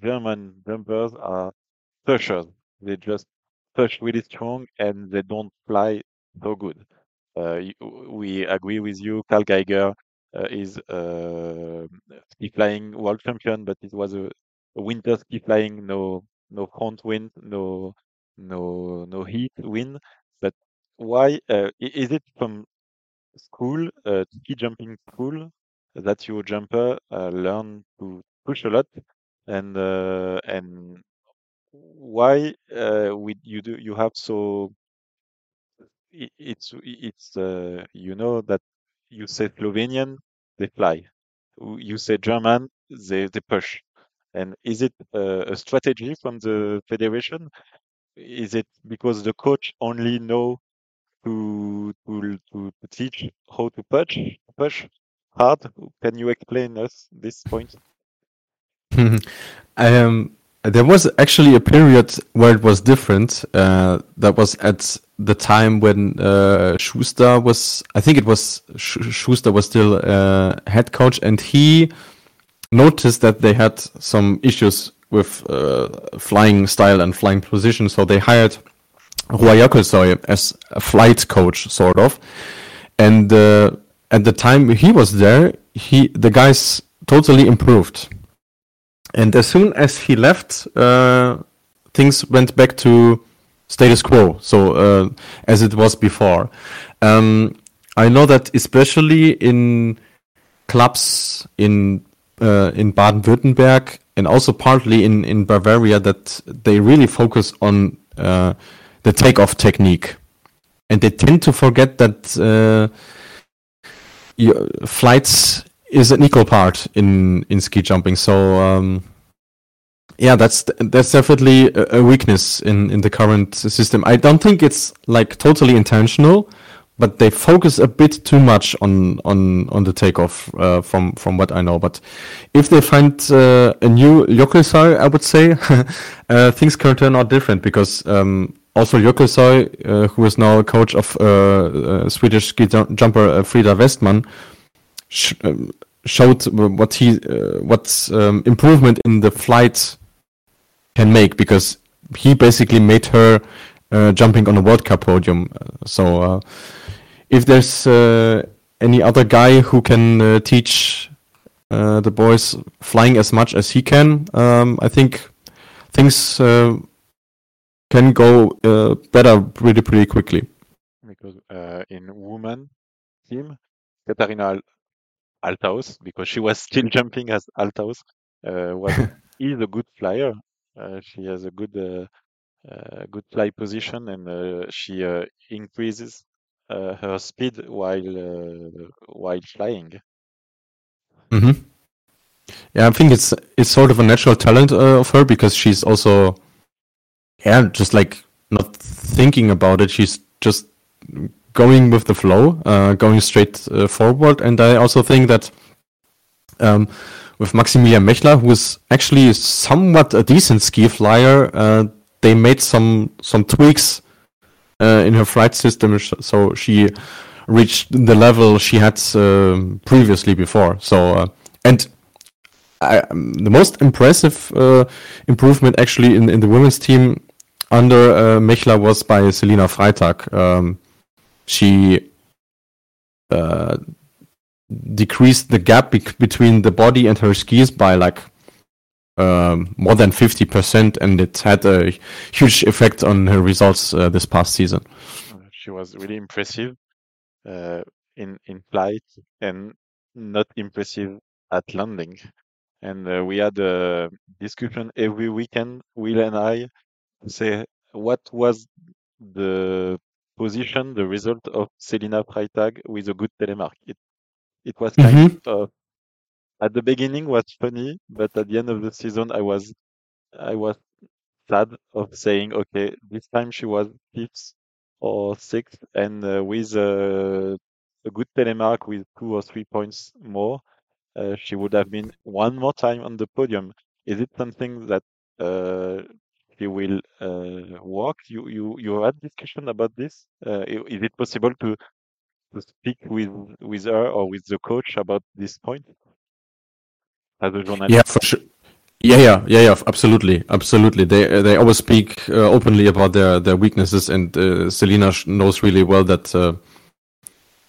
German jumpers are pushers? They just push really strong and they don't fly so good. Uh, we agree with you. Karl Geiger uh, is uh, ski flying world champion, but it was a, winter ski flying, no no front wind, no no no heat wind. But why is it from school, ski jumping school, that your jumper learn to push a lot and and why uh, we, you do you have so it's it's uh, you know that you say Slovenian, they fly. You say German, they they push. And is it a, a strategy from the federation? Is it because the coach only know to to to, to teach how to push push hard? Can you explain us this point? <laughs> um, there was actually a period where it was different. Uh, that was at the time when uh, Schuster was, I think it was Sch Schuster was still uh, head coach, and he noticed that they had some issues with uh, flying style and flying position, so they hired Jökulsøy as a flight coach, sort of. And uh, at the time he was there, he the guys totally improved and as soon as he left, uh, things went back to status quo. So uh, as it was before. Um, I know that especially in clubs in uh, in Baden-Württemberg and also partly in in Bavaria, that they really focus on uh, the takeoff technique, and they tend to forget that uh, flights is an equal part in in ski jumping. So um, yeah, that's that's definitely a weakness in in the current system. I don't think it's like totally intentional, but they focus a bit too much on on on the takeoff uh, from from what I know. But if they find uh, a new Jökulsøy, I would say <laughs> uh, things can turn out different because. Um, also, Jökulsøy, uh, who is now a coach of uh, uh, Swedish ski jumper Frida Westman, sh um, showed what he uh, what um, improvement in the flight can make because he basically made her uh, jumping on a World Cup podium. So uh, if there's uh, any other guy who can uh, teach uh, the boys flying as much as he can, um, I think things can go better pretty pretty quickly. Because in woman team, Katharina Althaus because she was still <laughs> jumping as Althaus, uh, was <laughs> is a good flyer. Uh, she has a good uh, uh, good fly position and she increases her speed while while flying. Mm-hmm. Yeah, I think it's it's sort of a natural talent of her because she's also yeah, just like not thinking about it. She's just going with the flow, uh, going straight uh, forward. And I also think that um, with Maximilian Mechler, who is actually somewhat a decent ski flyer, uh, they made some some tweaks uh, in her flight system, so she reached the level she had um, previously before. So uh, and. I, um, the most impressive improvement actually in, in the women's team under uh, Mechler was by Selina Freitag. Um, she uh, decreased the gap be- between the body and her skis by like um, more than 50%, and it had a huge effect on her results uh, this past season. She was really impressive uh, in in flight and not impressive at landing. And uh, we had a discussion every weekend, Will and I, say what was the position, the result of Selina Freitag with a good telemark. It, it was kind mm-hmm. of at the beginning was funny, but at the end of the season, I was I was sad of saying, okay, this time she was fifth or sixth, and uh, with uh, a good telemark with two or three points more, uh, she would have been one more time on the podium. Is it something that uh, he will uh, walk. You you you had discussion about this. Uh, is it possible to to speak with with her or with the coach about this point as a journalist? Yeah, for sure. Yeah, yeah, yeah, yeah. Absolutely, absolutely. They they always speak uh, openly about their their weaknesses, and uh, Selina knows really well that uh,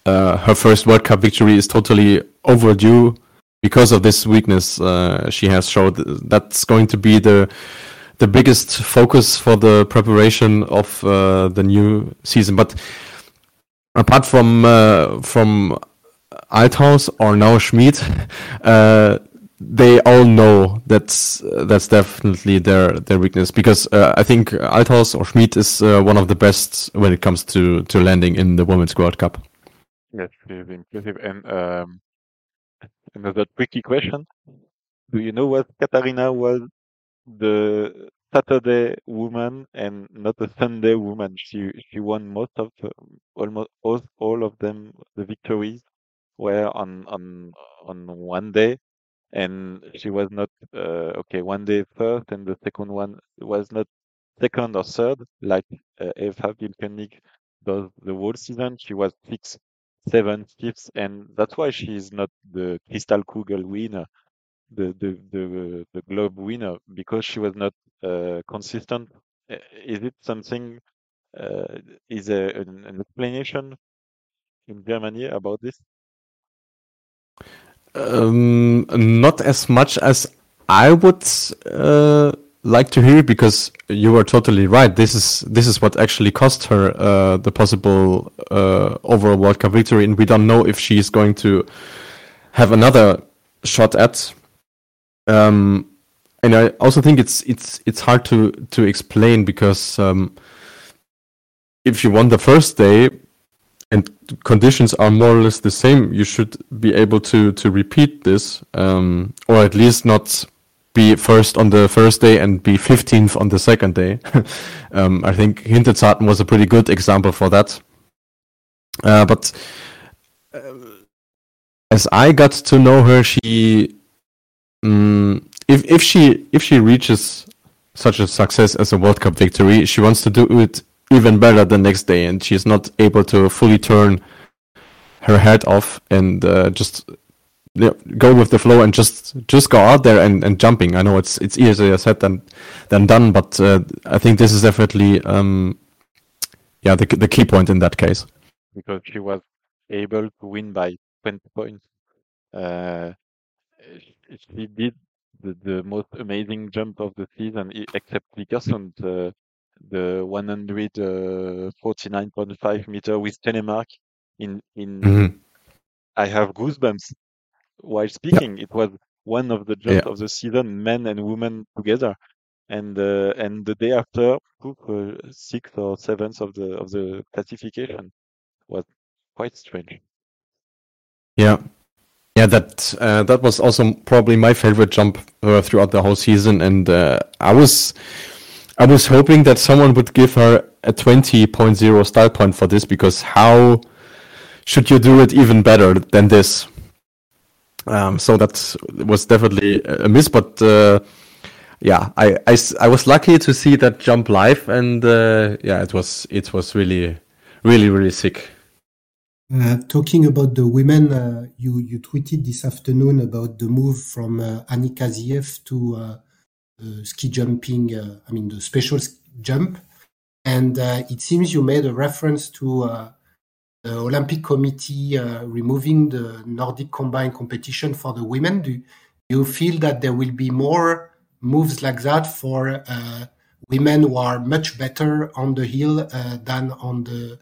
uh, her first World Cup victory is totally overdue because of this weakness uh, she has showed. That's going to be the the biggest focus for the preparation of uh, the new season. But apart from uh, from Althaus or now Schmid, <laughs> uh, they all know that's that's definitely their their weakness because uh, I think Althaus or Schmid is uh, one of the best when it comes to to landing in the Women's World Cup. Yes, really impressive. And um, another tricky question: Do you know what Katharina was the Saturday woman and not a Sunday woman? She she won most of the, almost all, all of them. The victories were on on on one day, and she was not uh, okay. One day first, and the second one was not second or third like uh, Eva does the whole season. She was sixth, seventh, fifth, and that's why she is not the Crystal Kugel winner, the the the, the Globe winner, because she was not uh, consistent. Uh, is it something? Uh, is there an, an explanation in Germany about this? Um, not as much as I would uh, like to hear because you are totally right. This is this is what actually cost her uh, the possible uh, overall World Cup victory, and we don't know if she is going to have another shot at. Um, and I also think it's it's it's hard to to explain because um, if you won the first day and conditions are more or less the same, you should be able to to repeat this, um, or at least not be first on the first day and be 15th on the second day. <laughs> um, I think Hinterzarten was a pretty good example for that. Uh, but uh, as I got to know her, she, um, if if she if she reaches such a success as a World Cup victory, she wants to do it even better the next day, and she's not able to fully turn her head off and uh, just yeah, go with the flow and just just go out there and, and jumping. I know it's it's easier said than than done, but uh, I think this is definitely um, yeah the the key point in that case. Because she was able to win by 20 points. Uh, she did the, the most amazing jump of the season, except Vikersund, uh, the 149.5 meter with Telemark. In in, Mhm. I have goosebumps while speaking. It was one of the jumps Yeah. of the season, men and women together. And uh, and the day after, uh, sixth or seventh of the of the classification was quite strange. Yeah, yeah. That uh, that was also probably my favorite jump uh, throughout the whole season, and uh, I was I was hoping that someone would give her a 20.0 style point for this because how should you do it even better than this? Um, so that was definitely a miss, but uh, yeah, I was lucky to see that jump live, and uh, yeah, it was it was really really really sick. Uh, talking about the women, uh, you you tweeted this afternoon about the move from uh, Annika Sieff to uh, ski jumping. I mean the special jump, and it seems you made a reference to the Olympic Committee removing the Nordic combined competition for the women. Do you feel that there will be more moves like that for women who are much better on the hill than on the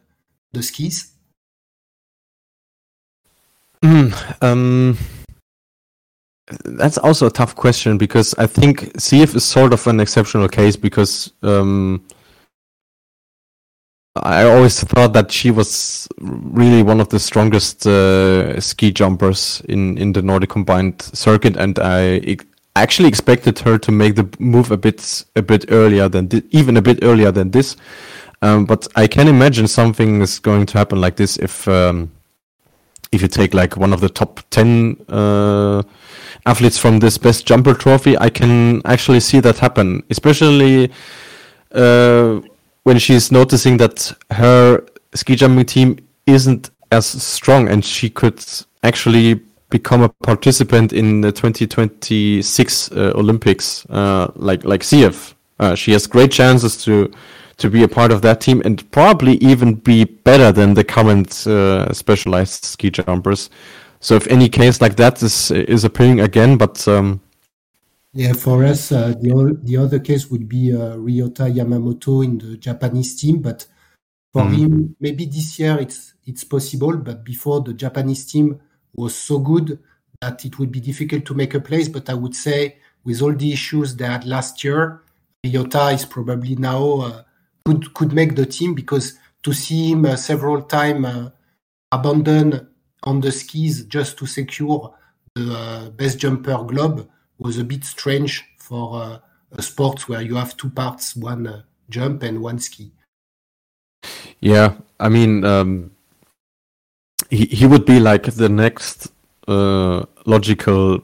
the skis? Mm, um, that's also a tough question because I think Sieff is sort of an exceptional case because um, I always thought that she was really one of the strongest uh, ski jumpers in, in the Nordic combined circuit, and I actually expected her to make the move a bit a bit earlier than thi- even a bit earlier than this. Um, but I can imagine something is going to happen like this if. Um, if you take like one of the top 10 uh, athletes from this best jumper trophy i can actually see that happen. Especially uh, when she's noticing that her ski jumping team isn't as strong and she could actually become a participant in the 2026 uh, olympics uh, like like Sieff uh, she has great chances to to be a part of that team and probably even be better than the current uh, specialized ski jumpers. So if any case like that is is appearing again, but um, Yeah, for us, uh, the o- the other case would be uh, Ryota Yamamoto in the Japanese team, but for Mhm. him, maybe this year it's it's possible, but before the Japanese team was so good that it would be difficult to make a place. But I would say, with all the issues they had last year, Ryota is probably now uh, could could make the team because to see him uh, several times uh, abandon on the skis just to secure the uh, best jumper globe was a bit strange for uh, a sport where you have two parts, one uh, jump and one ski. Yeah, I mean, um, he he would be like the next uh, logical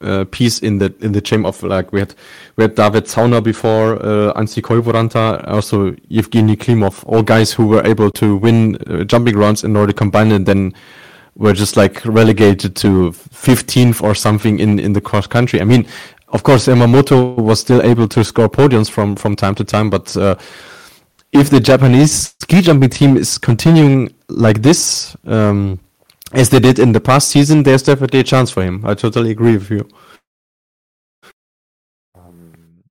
uh, piece in the in the chain of like we had we had David Zauner before, uh, Anssi Koivuranta, also Evgeny Klimov, all guys who were able to win uh, jumping rounds in Nordic combined and then were just like relegated to 15th or something in in the cross country. I mean, of course, Yamamoto was still able to score podiums from from time to time, but uh, if the Japanese ski jumping team is continuing like this, um, as they did in the past season, there's definitely a chance for him. I totally agree with you.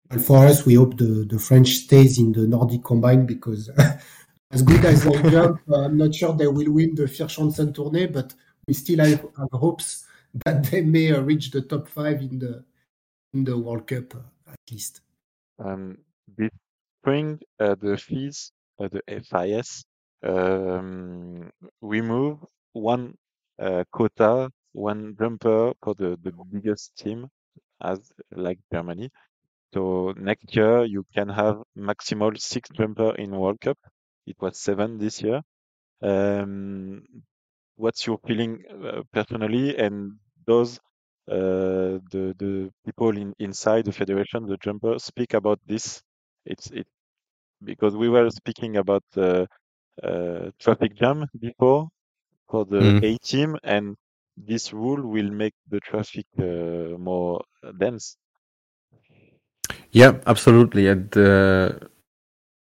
And for us, we hope the, the French stays in the Nordic combine because <laughs> as good as they jump, I'm not sure they will win the Vierschanzentournee, but we still have, have hopes that they may uh, reach the top five in the in the World Cup uh, at least. Um, this spring, uh, the FIS, uh, the FIS, um, we move one uh, quota, one jumper for the, the biggest team, as like Germany. So next year you can have maximal six jumper in World Cup. It was seven this year. Um, what's your feeling uh, personally, and does uh, the the people in, inside the federation, the jumper, speak about this? It's it because we were speaking about uh, uh, traffic jam before for the Mm. A team, and this rule will make the traffic uh, more dense. Yeah, absolutely, and uh,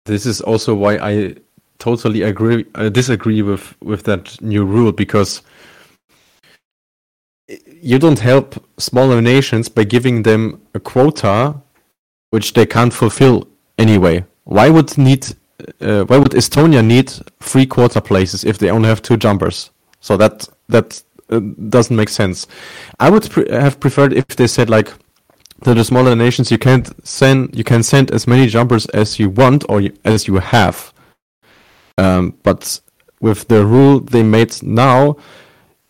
this is also why I totally agree uh, disagree with with that new rule because you don't help smaller nations by giving them a quota which they can't fulfill anyway. Why would need uh, why would Estonia need three quarter places if they only have two jumpers? So that that uh, doesn't make sense. I would pre- have preferred if they said like to the smaller nations you can't send you can send as many jumpers as you want or you, as you have. Um, but with the rule they made now,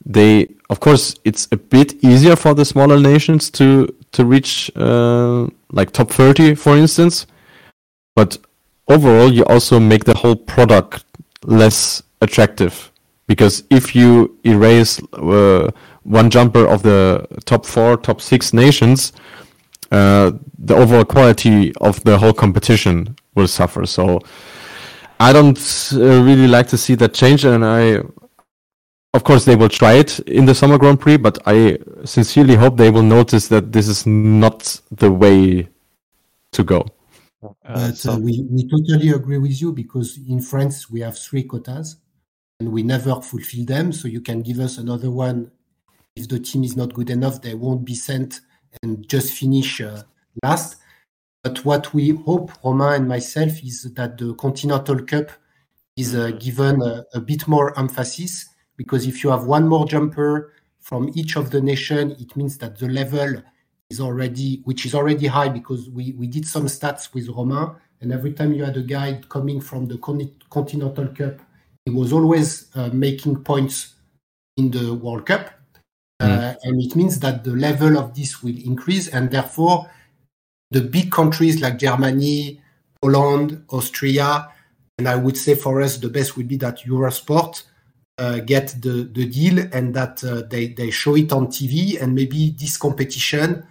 they of course it's a bit easier for the smaller nations to to reach uh, like top 30 for instance but overall you also make the whole product less attractive because if you erase uh, one jumper of the top 4 top 6 nations uh, the overall quality of the whole competition will suffer. So I don't uh, really like to see that change and I of course they will try it in the summer grand prix but i sincerely hope they will notice that this is not the way to go. Uh, But so- uh, we, we totally agree with you because in France we have three quotas and we never fulfill them. So you can give us another one. If the team is not good enough, they won't be sent and just finish uh, last. But what we hope, Romain and myself, is that the Continental Cup is uh, given a, a bit more emphasis because if you have one more jumper from each of the nation, it means that the level is already, which is already high because we, we did some stats with Romain, and every time you had a guy coming from the Continental Cup, he was always uh, making points in the World Cup. Uh, and it means that the level of this will increase, and therefore, the big countries like Germany, Poland, Austria, and I would say for us, the best would be that Eurosport uh, get the, the deal and that uh, they, they show it on TV, and maybe this competition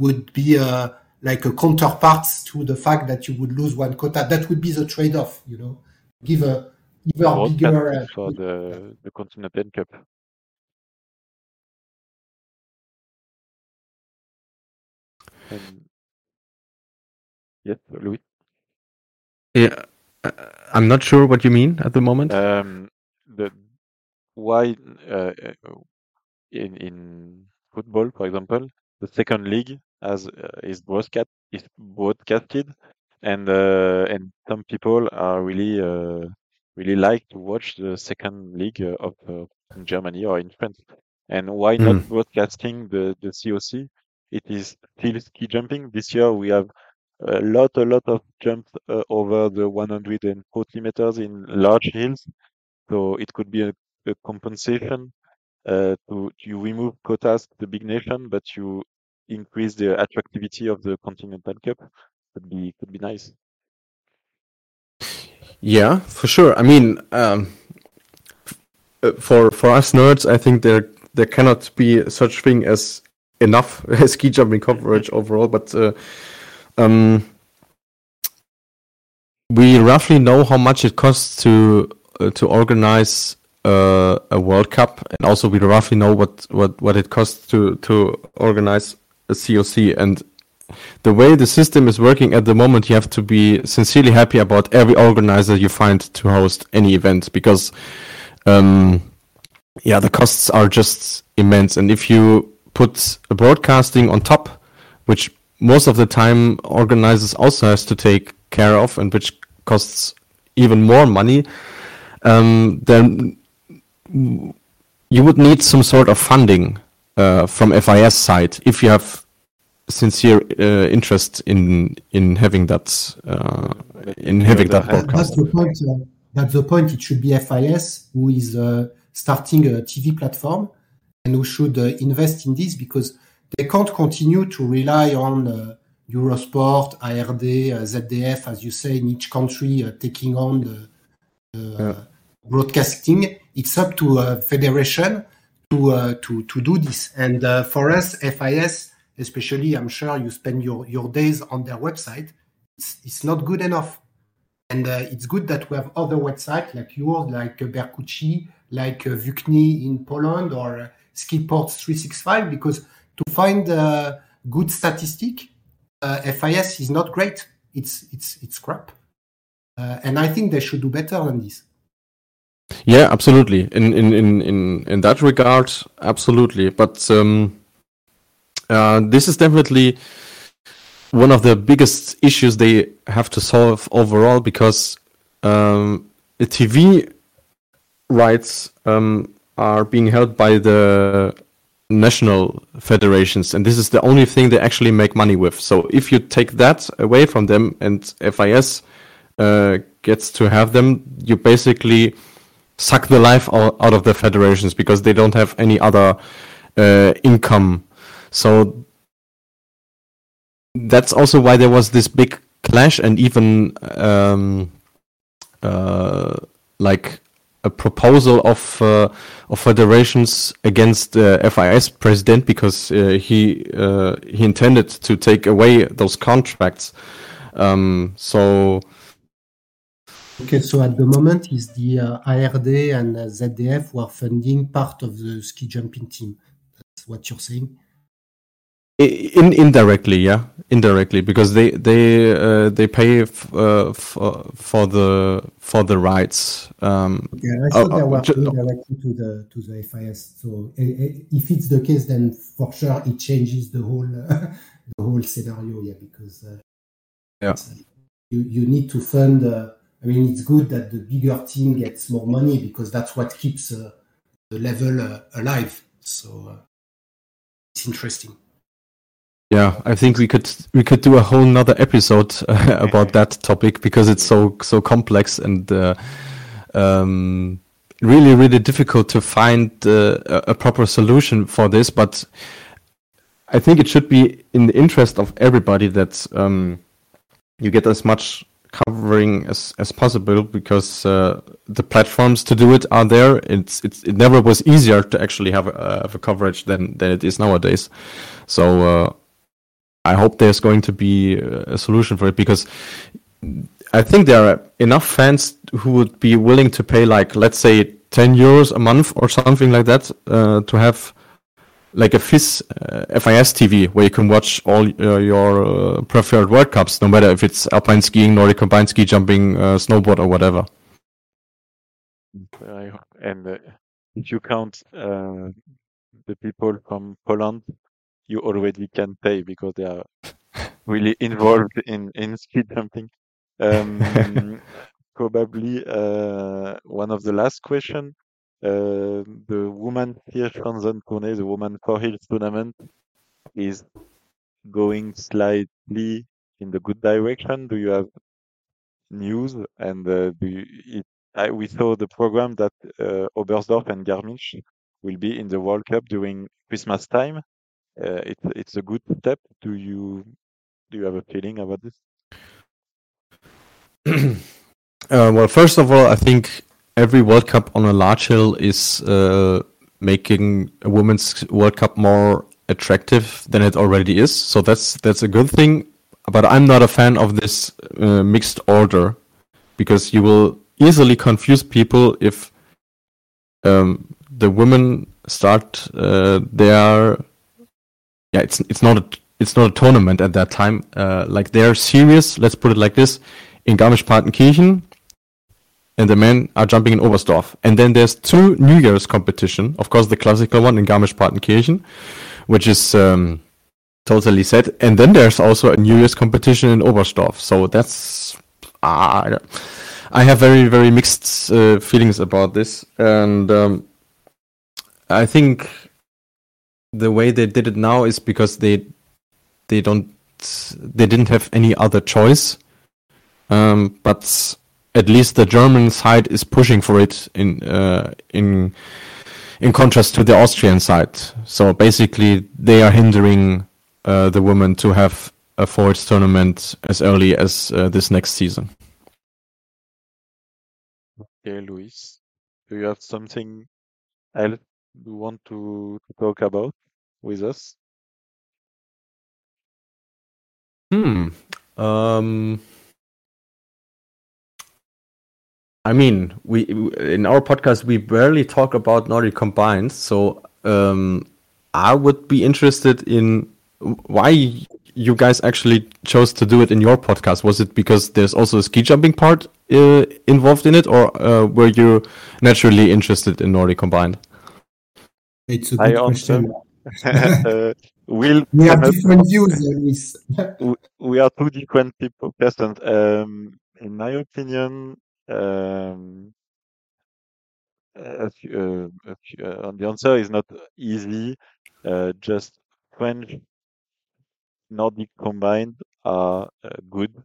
would be uh, like a counterpart to the fact that you would lose one quota. That would be the trade off, you know, give a give a broadcast bigger. uh, for the the Continental Cup. And yes, Louis. yeah uh, i'm not sure what you mean at the moment Um, the why uh, uh, in in football, for example, the second league has uh, is broadcast is broadcasted, and uh, and some people are really uh, really like to watch the second league uh, of uh, in Germany or in France. And why not broadcasting the the COC? It is still ski jumping. This year we have a lot a lot of jumps uh, over the 140 meters in large hills. So it could be a, a compensation uh, to you remove quotas to the big nation, but you increase the attractivity of the Continental Cup. Could be could be nice. Yeah, for sure. I mean, um, uh, for for us nerds, I think there there cannot be such thing as enough <laughs> ski jumping coverage overall, but uh, um, we roughly know how much it costs to uh, to organize uh, a World Cup, and also we roughly know what, what, what it costs to to organize a COC. And the way the system is working at the moment, you have to be sincerely happy about every organizer you find to host any event because, um, yeah, the costs are just immense. And if you put a broadcasting on top, which most of the time organizers also has to take care of, and which costs even more money, um, then you would need some sort of funding uh, from FIS side if you have sincere uh, interest in in having that uh, in having that broadcast. That's the point. Uh, that's the point. It should be FIS who is uh, starting a TV platform and who should uh, invest in this because they can't continue to rely on Eurosport, ARD, ZDF, as you say, in each country taking on the, yeah. broadcasting. It's up to a federation to to to do this. And for us, FIS especially i'm sure you spend your, your days on their website it's, it's not good enough. And uh, it's good that we have other websites like yours like uh, like uh, Vukni in poland or uh, skiports 365 because to find uh, good statistic uh, fis is not great. It's it's it's crap. Uh, and i think they should do better than this. Yeah absolutely. In in in in, in that regard absolutely. But um uh, this is definitely one of the biggest issues they have to solve overall because um, the TV rights um, are being held by the national federations, and this is the only thing they actually make money with. So if you take that away from them and FIS uh, gets to have them, you basically suck the life out, of the federations because they don't have any other uh, income so that's also why there was this big clash and even um, uh, like a proposal of uh, of federations against the uh, FIS president because uh, he uh, he intended to take away those contracts. Um, so. Okay, so at the moment, is the uh, ARD and ZDF who are funding part of the ski jumping team? That's what you're saying. In indirectly, yeah, indirectly, because they they uh, they pay f- uh, for for the for the rights. Um, yeah, I thought uh, they were paying directly to the to the FIS. So if it's the case, then for sure it changes the whole <laughs> the whole scenario. Yeah, because uh, yeah, uh, you you need to fund. Uh, I mean, it's good that the bigger team gets more money because that's what keeps the level alive. So it's interesting. Yeah, I think we could we could do a whole nother episode uh, <laughs> about that topic because it's so so complex and uh, um, really really difficult to find uh, a proper solution for this. But I think it should be in the interest of everybody that um, you get as much covering as, as possible because uh, the platforms to do it are there. It's, it's it never was easier to actually have a, have a coverage than than it is nowadays. So uh, I hope there's going to be a solution for it because I think there are enough fans who would be willing to pay like let's say 10 euros a month or something like that uh, to have like a FIS uh, FIS TV where you can watch all uh, your uh, preferred World Cups, no matter if it's alpine skiing, Nordic combined ski jumping, uh, snowboard, or whatever. And uh, if you count the people from Poland you already can pay because they are really <laughs> involved in in <laughs> ski jumping. Um, <laughs> probably uh, one of the last question. Uh, the woman Vierschanzentournee, the woman four hills tournament, is going slightly in the good direction. Do you have news? And uh, do you, it, I, we saw the program that uh, Oberstdorf and Garmisch will be in the World Cup during Christmas time. Uh, it's it's a good step. Do you do you have a feeling about this? <clears throat> uh, well, first of all, I think every World Cup on a large hill is uh, making a women's World Cup more attractive than it already is. So that's that's a good thing. But I'm not a fan of this uh, mixed order because you will easily confuse people if um, the women start uh, their yeah it's it's not a it's not a tournament at that time. Uh, like they're serious let's put it like this in Garmisch-Partenkirchen and the men are jumping in Oberstdorf. And then there's two New Year's competition of course the classical one in Garmisch-Partenkirchen which is um, totally set. And then there's also a New Year's competition in Oberstdorf. So that's uh, I have very very mixed uh, feelings about this, and um, I think the way they did it now is because they they don't they didn't have any other choice. Um, but at least the German side is pushing for it in uh, in in contrast to the Austrian side. So basically, they are hindering uh, the women to have a forwards tournament as early as uh, this next season. Okay, Luis, do you have something else you want to, to talk about with us? Hmm. Um. I mean, we in our podcast we barely talk about Nordic combined, so um, I would be interested in why you guys actually chose to do it in your podcast? Was it because there's also a ski jumping part uh, involved in it, or uh, were you naturally interested in Nordic combined? It's a good I question. uh, <laughs> will We have different views, <laughs> we are two different people persons. Um, in my opinion, um, a few- uh, a few- uh, the answer is not easy. Uh, just French Nordic combined are uh, good,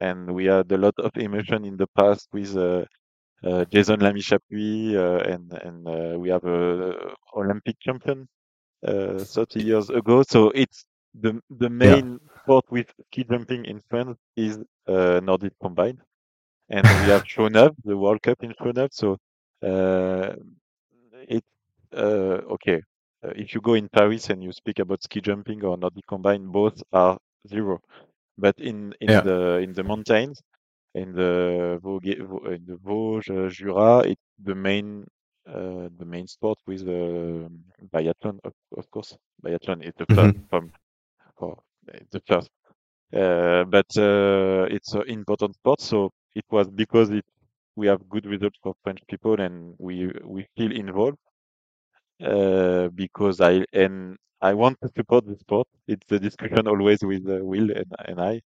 and we had a lot of emotion in the past with uh, uh, Jason Lamy-Chappuis, uh, and and uh, we have a Olympic champion uh, 30 years ago. So it's the the main sport with ski jumping in France is uh, Nordic combined, and we have Chaux-Neuve, the World Cup in Chaux-Neuve. So uh, it uh, okay. Uh, if you go in Paris and you speak about ski jumping or Nordic combined, both are zero. But in in Yeah. the in the mountains, in the Vosges, in the Vosges, uh, Jura, it's the main uh, the main sport with uh, biathlon, of, of course. Biathlon is the first from it's the first, uh, but uh, it's an important sport. So it was because it we have good results for French people and we we feel involved uh, because I and I want to support the sport. It's a discussion always with uh, Will and, and I.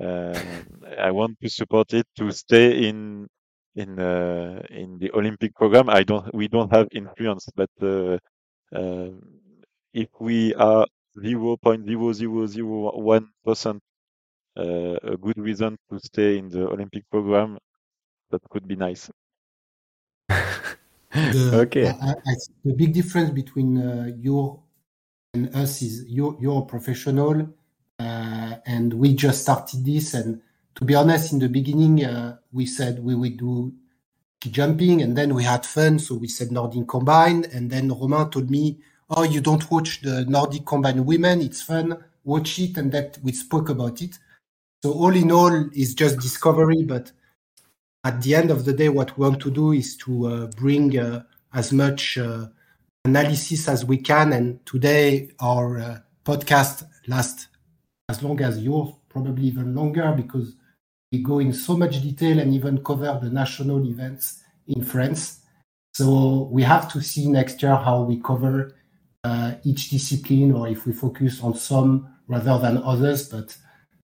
Um, I want to support it to stay in in uh, in the Olympic program. I don't we don't have influence, but uh, um if we are zero point zero zero zero one percent uh, a good reason to stay in the Olympic program, that could be nice. The, <laughs> Okay. I, I, I the big difference between uh, you and us is you're, you're a professional, uh, and we just started this. And to be honest, in the beginning, uh, we said we would do ski jumping, and then we had fun, so we said Nordic combined. And then Romain told me, "Oh, you don't watch the Nordic combined women? It's fun. Watch it." And that we spoke about it. So all in all, it's just discovery, but at the end of the day, what we want to do is to uh, bring uh, as much uh, analysis as we can. And today, our uh, podcast lasts as long as yours, probably even longer, because we go in so much detail and even cover the national events in France. So we have to see next year how we cover uh, each discipline, or if we focus on some rather than others. But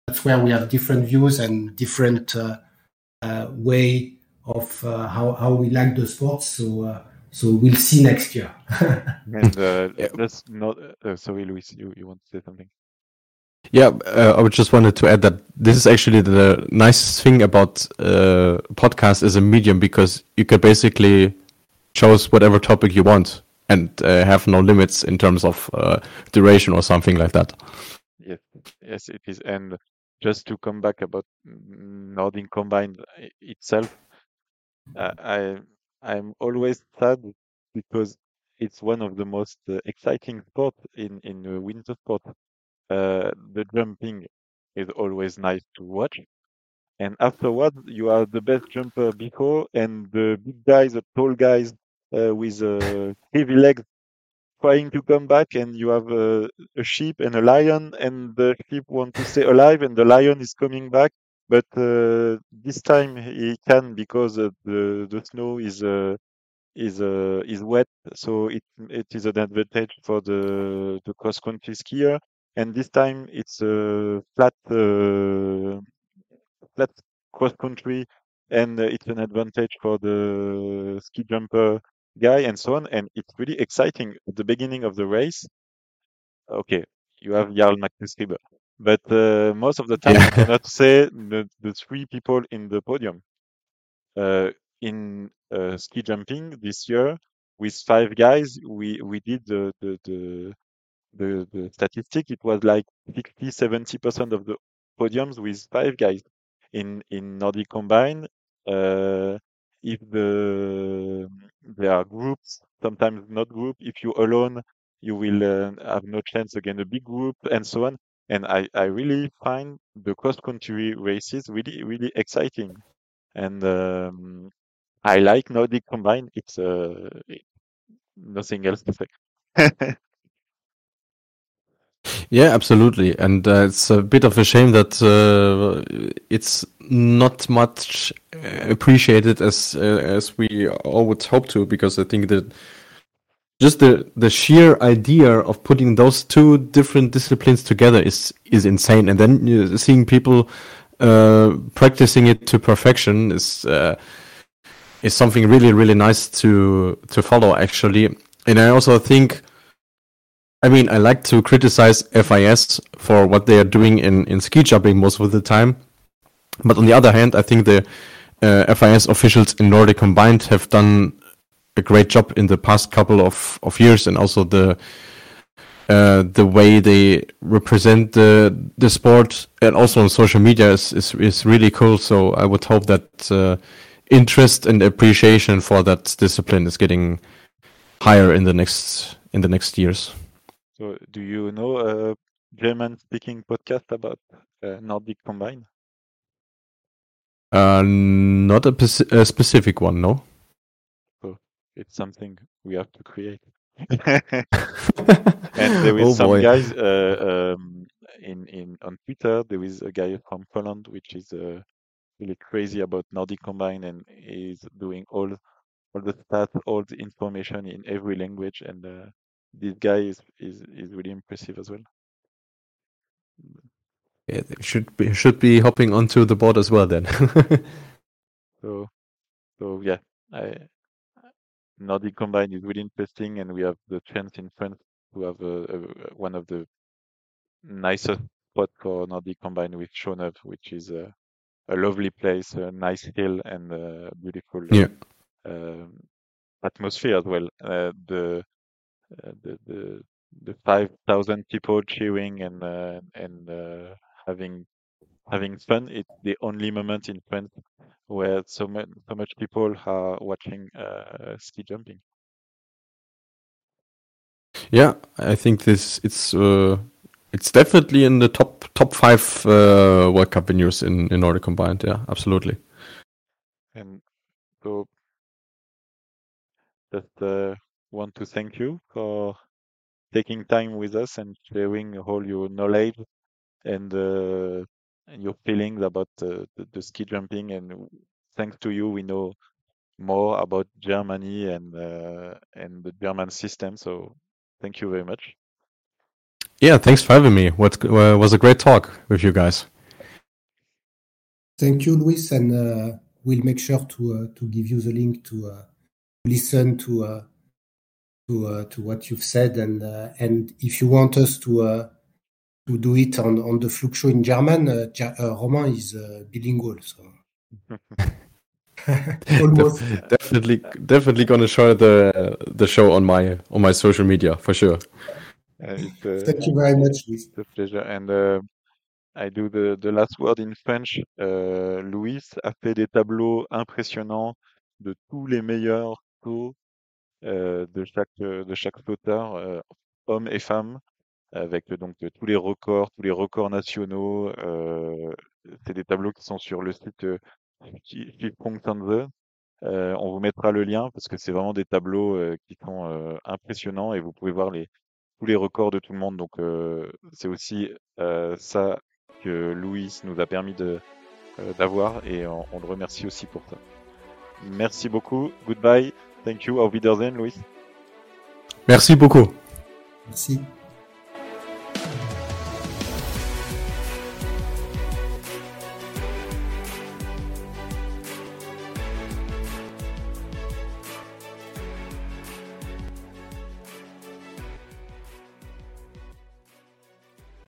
that's where we have different views and different uh, uh, way of uh, how, how we like the sports. So uh, so we'll see next year. <laughs> And uh, Yeah. let's not. Uh, sorry, Luis, you, you want to say something? Yeah, uh, I just wanted to add that this is actually the nicest thing about uh, podcast as a medium because you can basically choose whatever topic you want. and uh, have no limits in terms of uh, duration or something like that. Yes, yes, it is. And just to come back about Nordic Combined itself, I I'm always sad because it's one of the most uh, exciting sports in in winter sport. Uh, the jumping is always nice to watch, and afterwards you are the best jumper before, and the big guys, the tall guys uh, with uh, heavy legs trying to come back and you have a, a, sheep and a lion and the sheep want to stay alive and the lion is coming back. But uh, this time he can because the the snow is uh, is uh, is wet. So it it is an advantage for the the cross country skier and this time it's a flat uh, flat cross country and uh, it's an advantage for the ski jumper guy and so on. And it's really exciting at the beginning of the race. Okay, you have Jarl Magnus Riiber, but uh, most of the time yeah. you <laughs> cannot say the, the three people in the podium. Uh, in uh, ski jumping this year, with five guys, we we did the the the, the, the statistic. It was like 60, 70 percent of the podiums with five guys. In in Nordic Combine, uh, if the there are groups, sometimes not group. If you alone, you will uh, have no chance against a big group, and so on. And I, I really find the cross country races really really exciting, and um, I like Nordic combine. It's uh, nothing else to say. <laughs> Yeah, absolutely, and uh, it's a bit of a shame that uh, it's not much uh, appreciated as uh, as we all would hope to, because I think that just the the sheer idea of putting those two different disciplines together is is insane, and then seeing people uh, practicing it to perfection is uh, is something really really nice to to follow actually, and I also think I mean, I like to criticize FIS for what they are doing in, in ski jumping most of the time. But on the other hand, I think the uh, FIS officials in Nordic Combined have done a great job in the past couple of, of years and also the uh, the way they represent the the sport and also on social media is, is, is really cool. So I would hope that uh, interest and appreciation for that discipline is getting higher in the next in the next years. So, do you know a German-speaking podcast about uh, Nordic Combine? Uh, not a, a, specific one, no. So it's something we have to create. <laughs> and there is oh, some boy. guys uh, um, in in on Twitter. There is a guy from Poland which is uh, really crazy about Nordic Combine and is doing all all the stats, all the information in every language, and uh, this guy is is is really impressive as well. Yeah, should be should be hopping onto the board as well then. <laughs> so, so yeah, I, Nordic Combine is really interesting, and we have the chance in France to have a, a, one of the nicest spot for Nordic Combine with Chaux-Neuve, which is a, a lovely place, a nice hill, and a beautiful yeah. uh, atmosphere as well. Uh, the the the the five thousand people cheering and uh, and uh, having having fun. It's the only moment in France where so much so much people are watching ski jumping. Yeah, I think this it's uh, it's definitely in the top top five uh, World Cup venues in in Nordic combined. Yeah, absolutely. And so just uh, want to thank you for taking time with us and sharing all your knowledge and, uh, and your feelings about uh, the, the, ski jumping. And thanks to you, we know more about Germany and uh, and the German system. So thank you very much. Yeah, thanks for having me. What uh, was a great talk with you guys. Thank you, Luis, and uh, we'll make sure to uh, to give you the link to listen to to uh, to what you've said, and uh, and if you want us to uh, to do it on on the Flugshow in German, Romain is bilingual, so. <laughs> Almost. definitely, definitely gonna share the the show on my on my social media for sure. Uh, uh, Thank you very much, Luis. it's a pleasure. And uh, I do the, the last word in French. Euh, Louis a fait des tableaux impressionnants de tous les meilleurs sauts euh, de chaque de chaque sauteur, euh, hommes et femmes, avec donc tous les records, tous les records nationaux. Euh, c'est des tableaux qui sont sur le site euh, Skifrongsanze. Euh, on vous mettra le lien parce que c'est vraiment des tableaux euh, qui sont euh, impressionnants et vous pouvez voir les tous les records de tout le monde. Donc euh, c'est aussi euh, ça que Louis nous a permis euh, d'avoir et on le remercie aussi pour ça. Merci beaucoup. Goodbye. Thank you. Auf Wiedersehen, Louis. Merci beaucoup. Merci.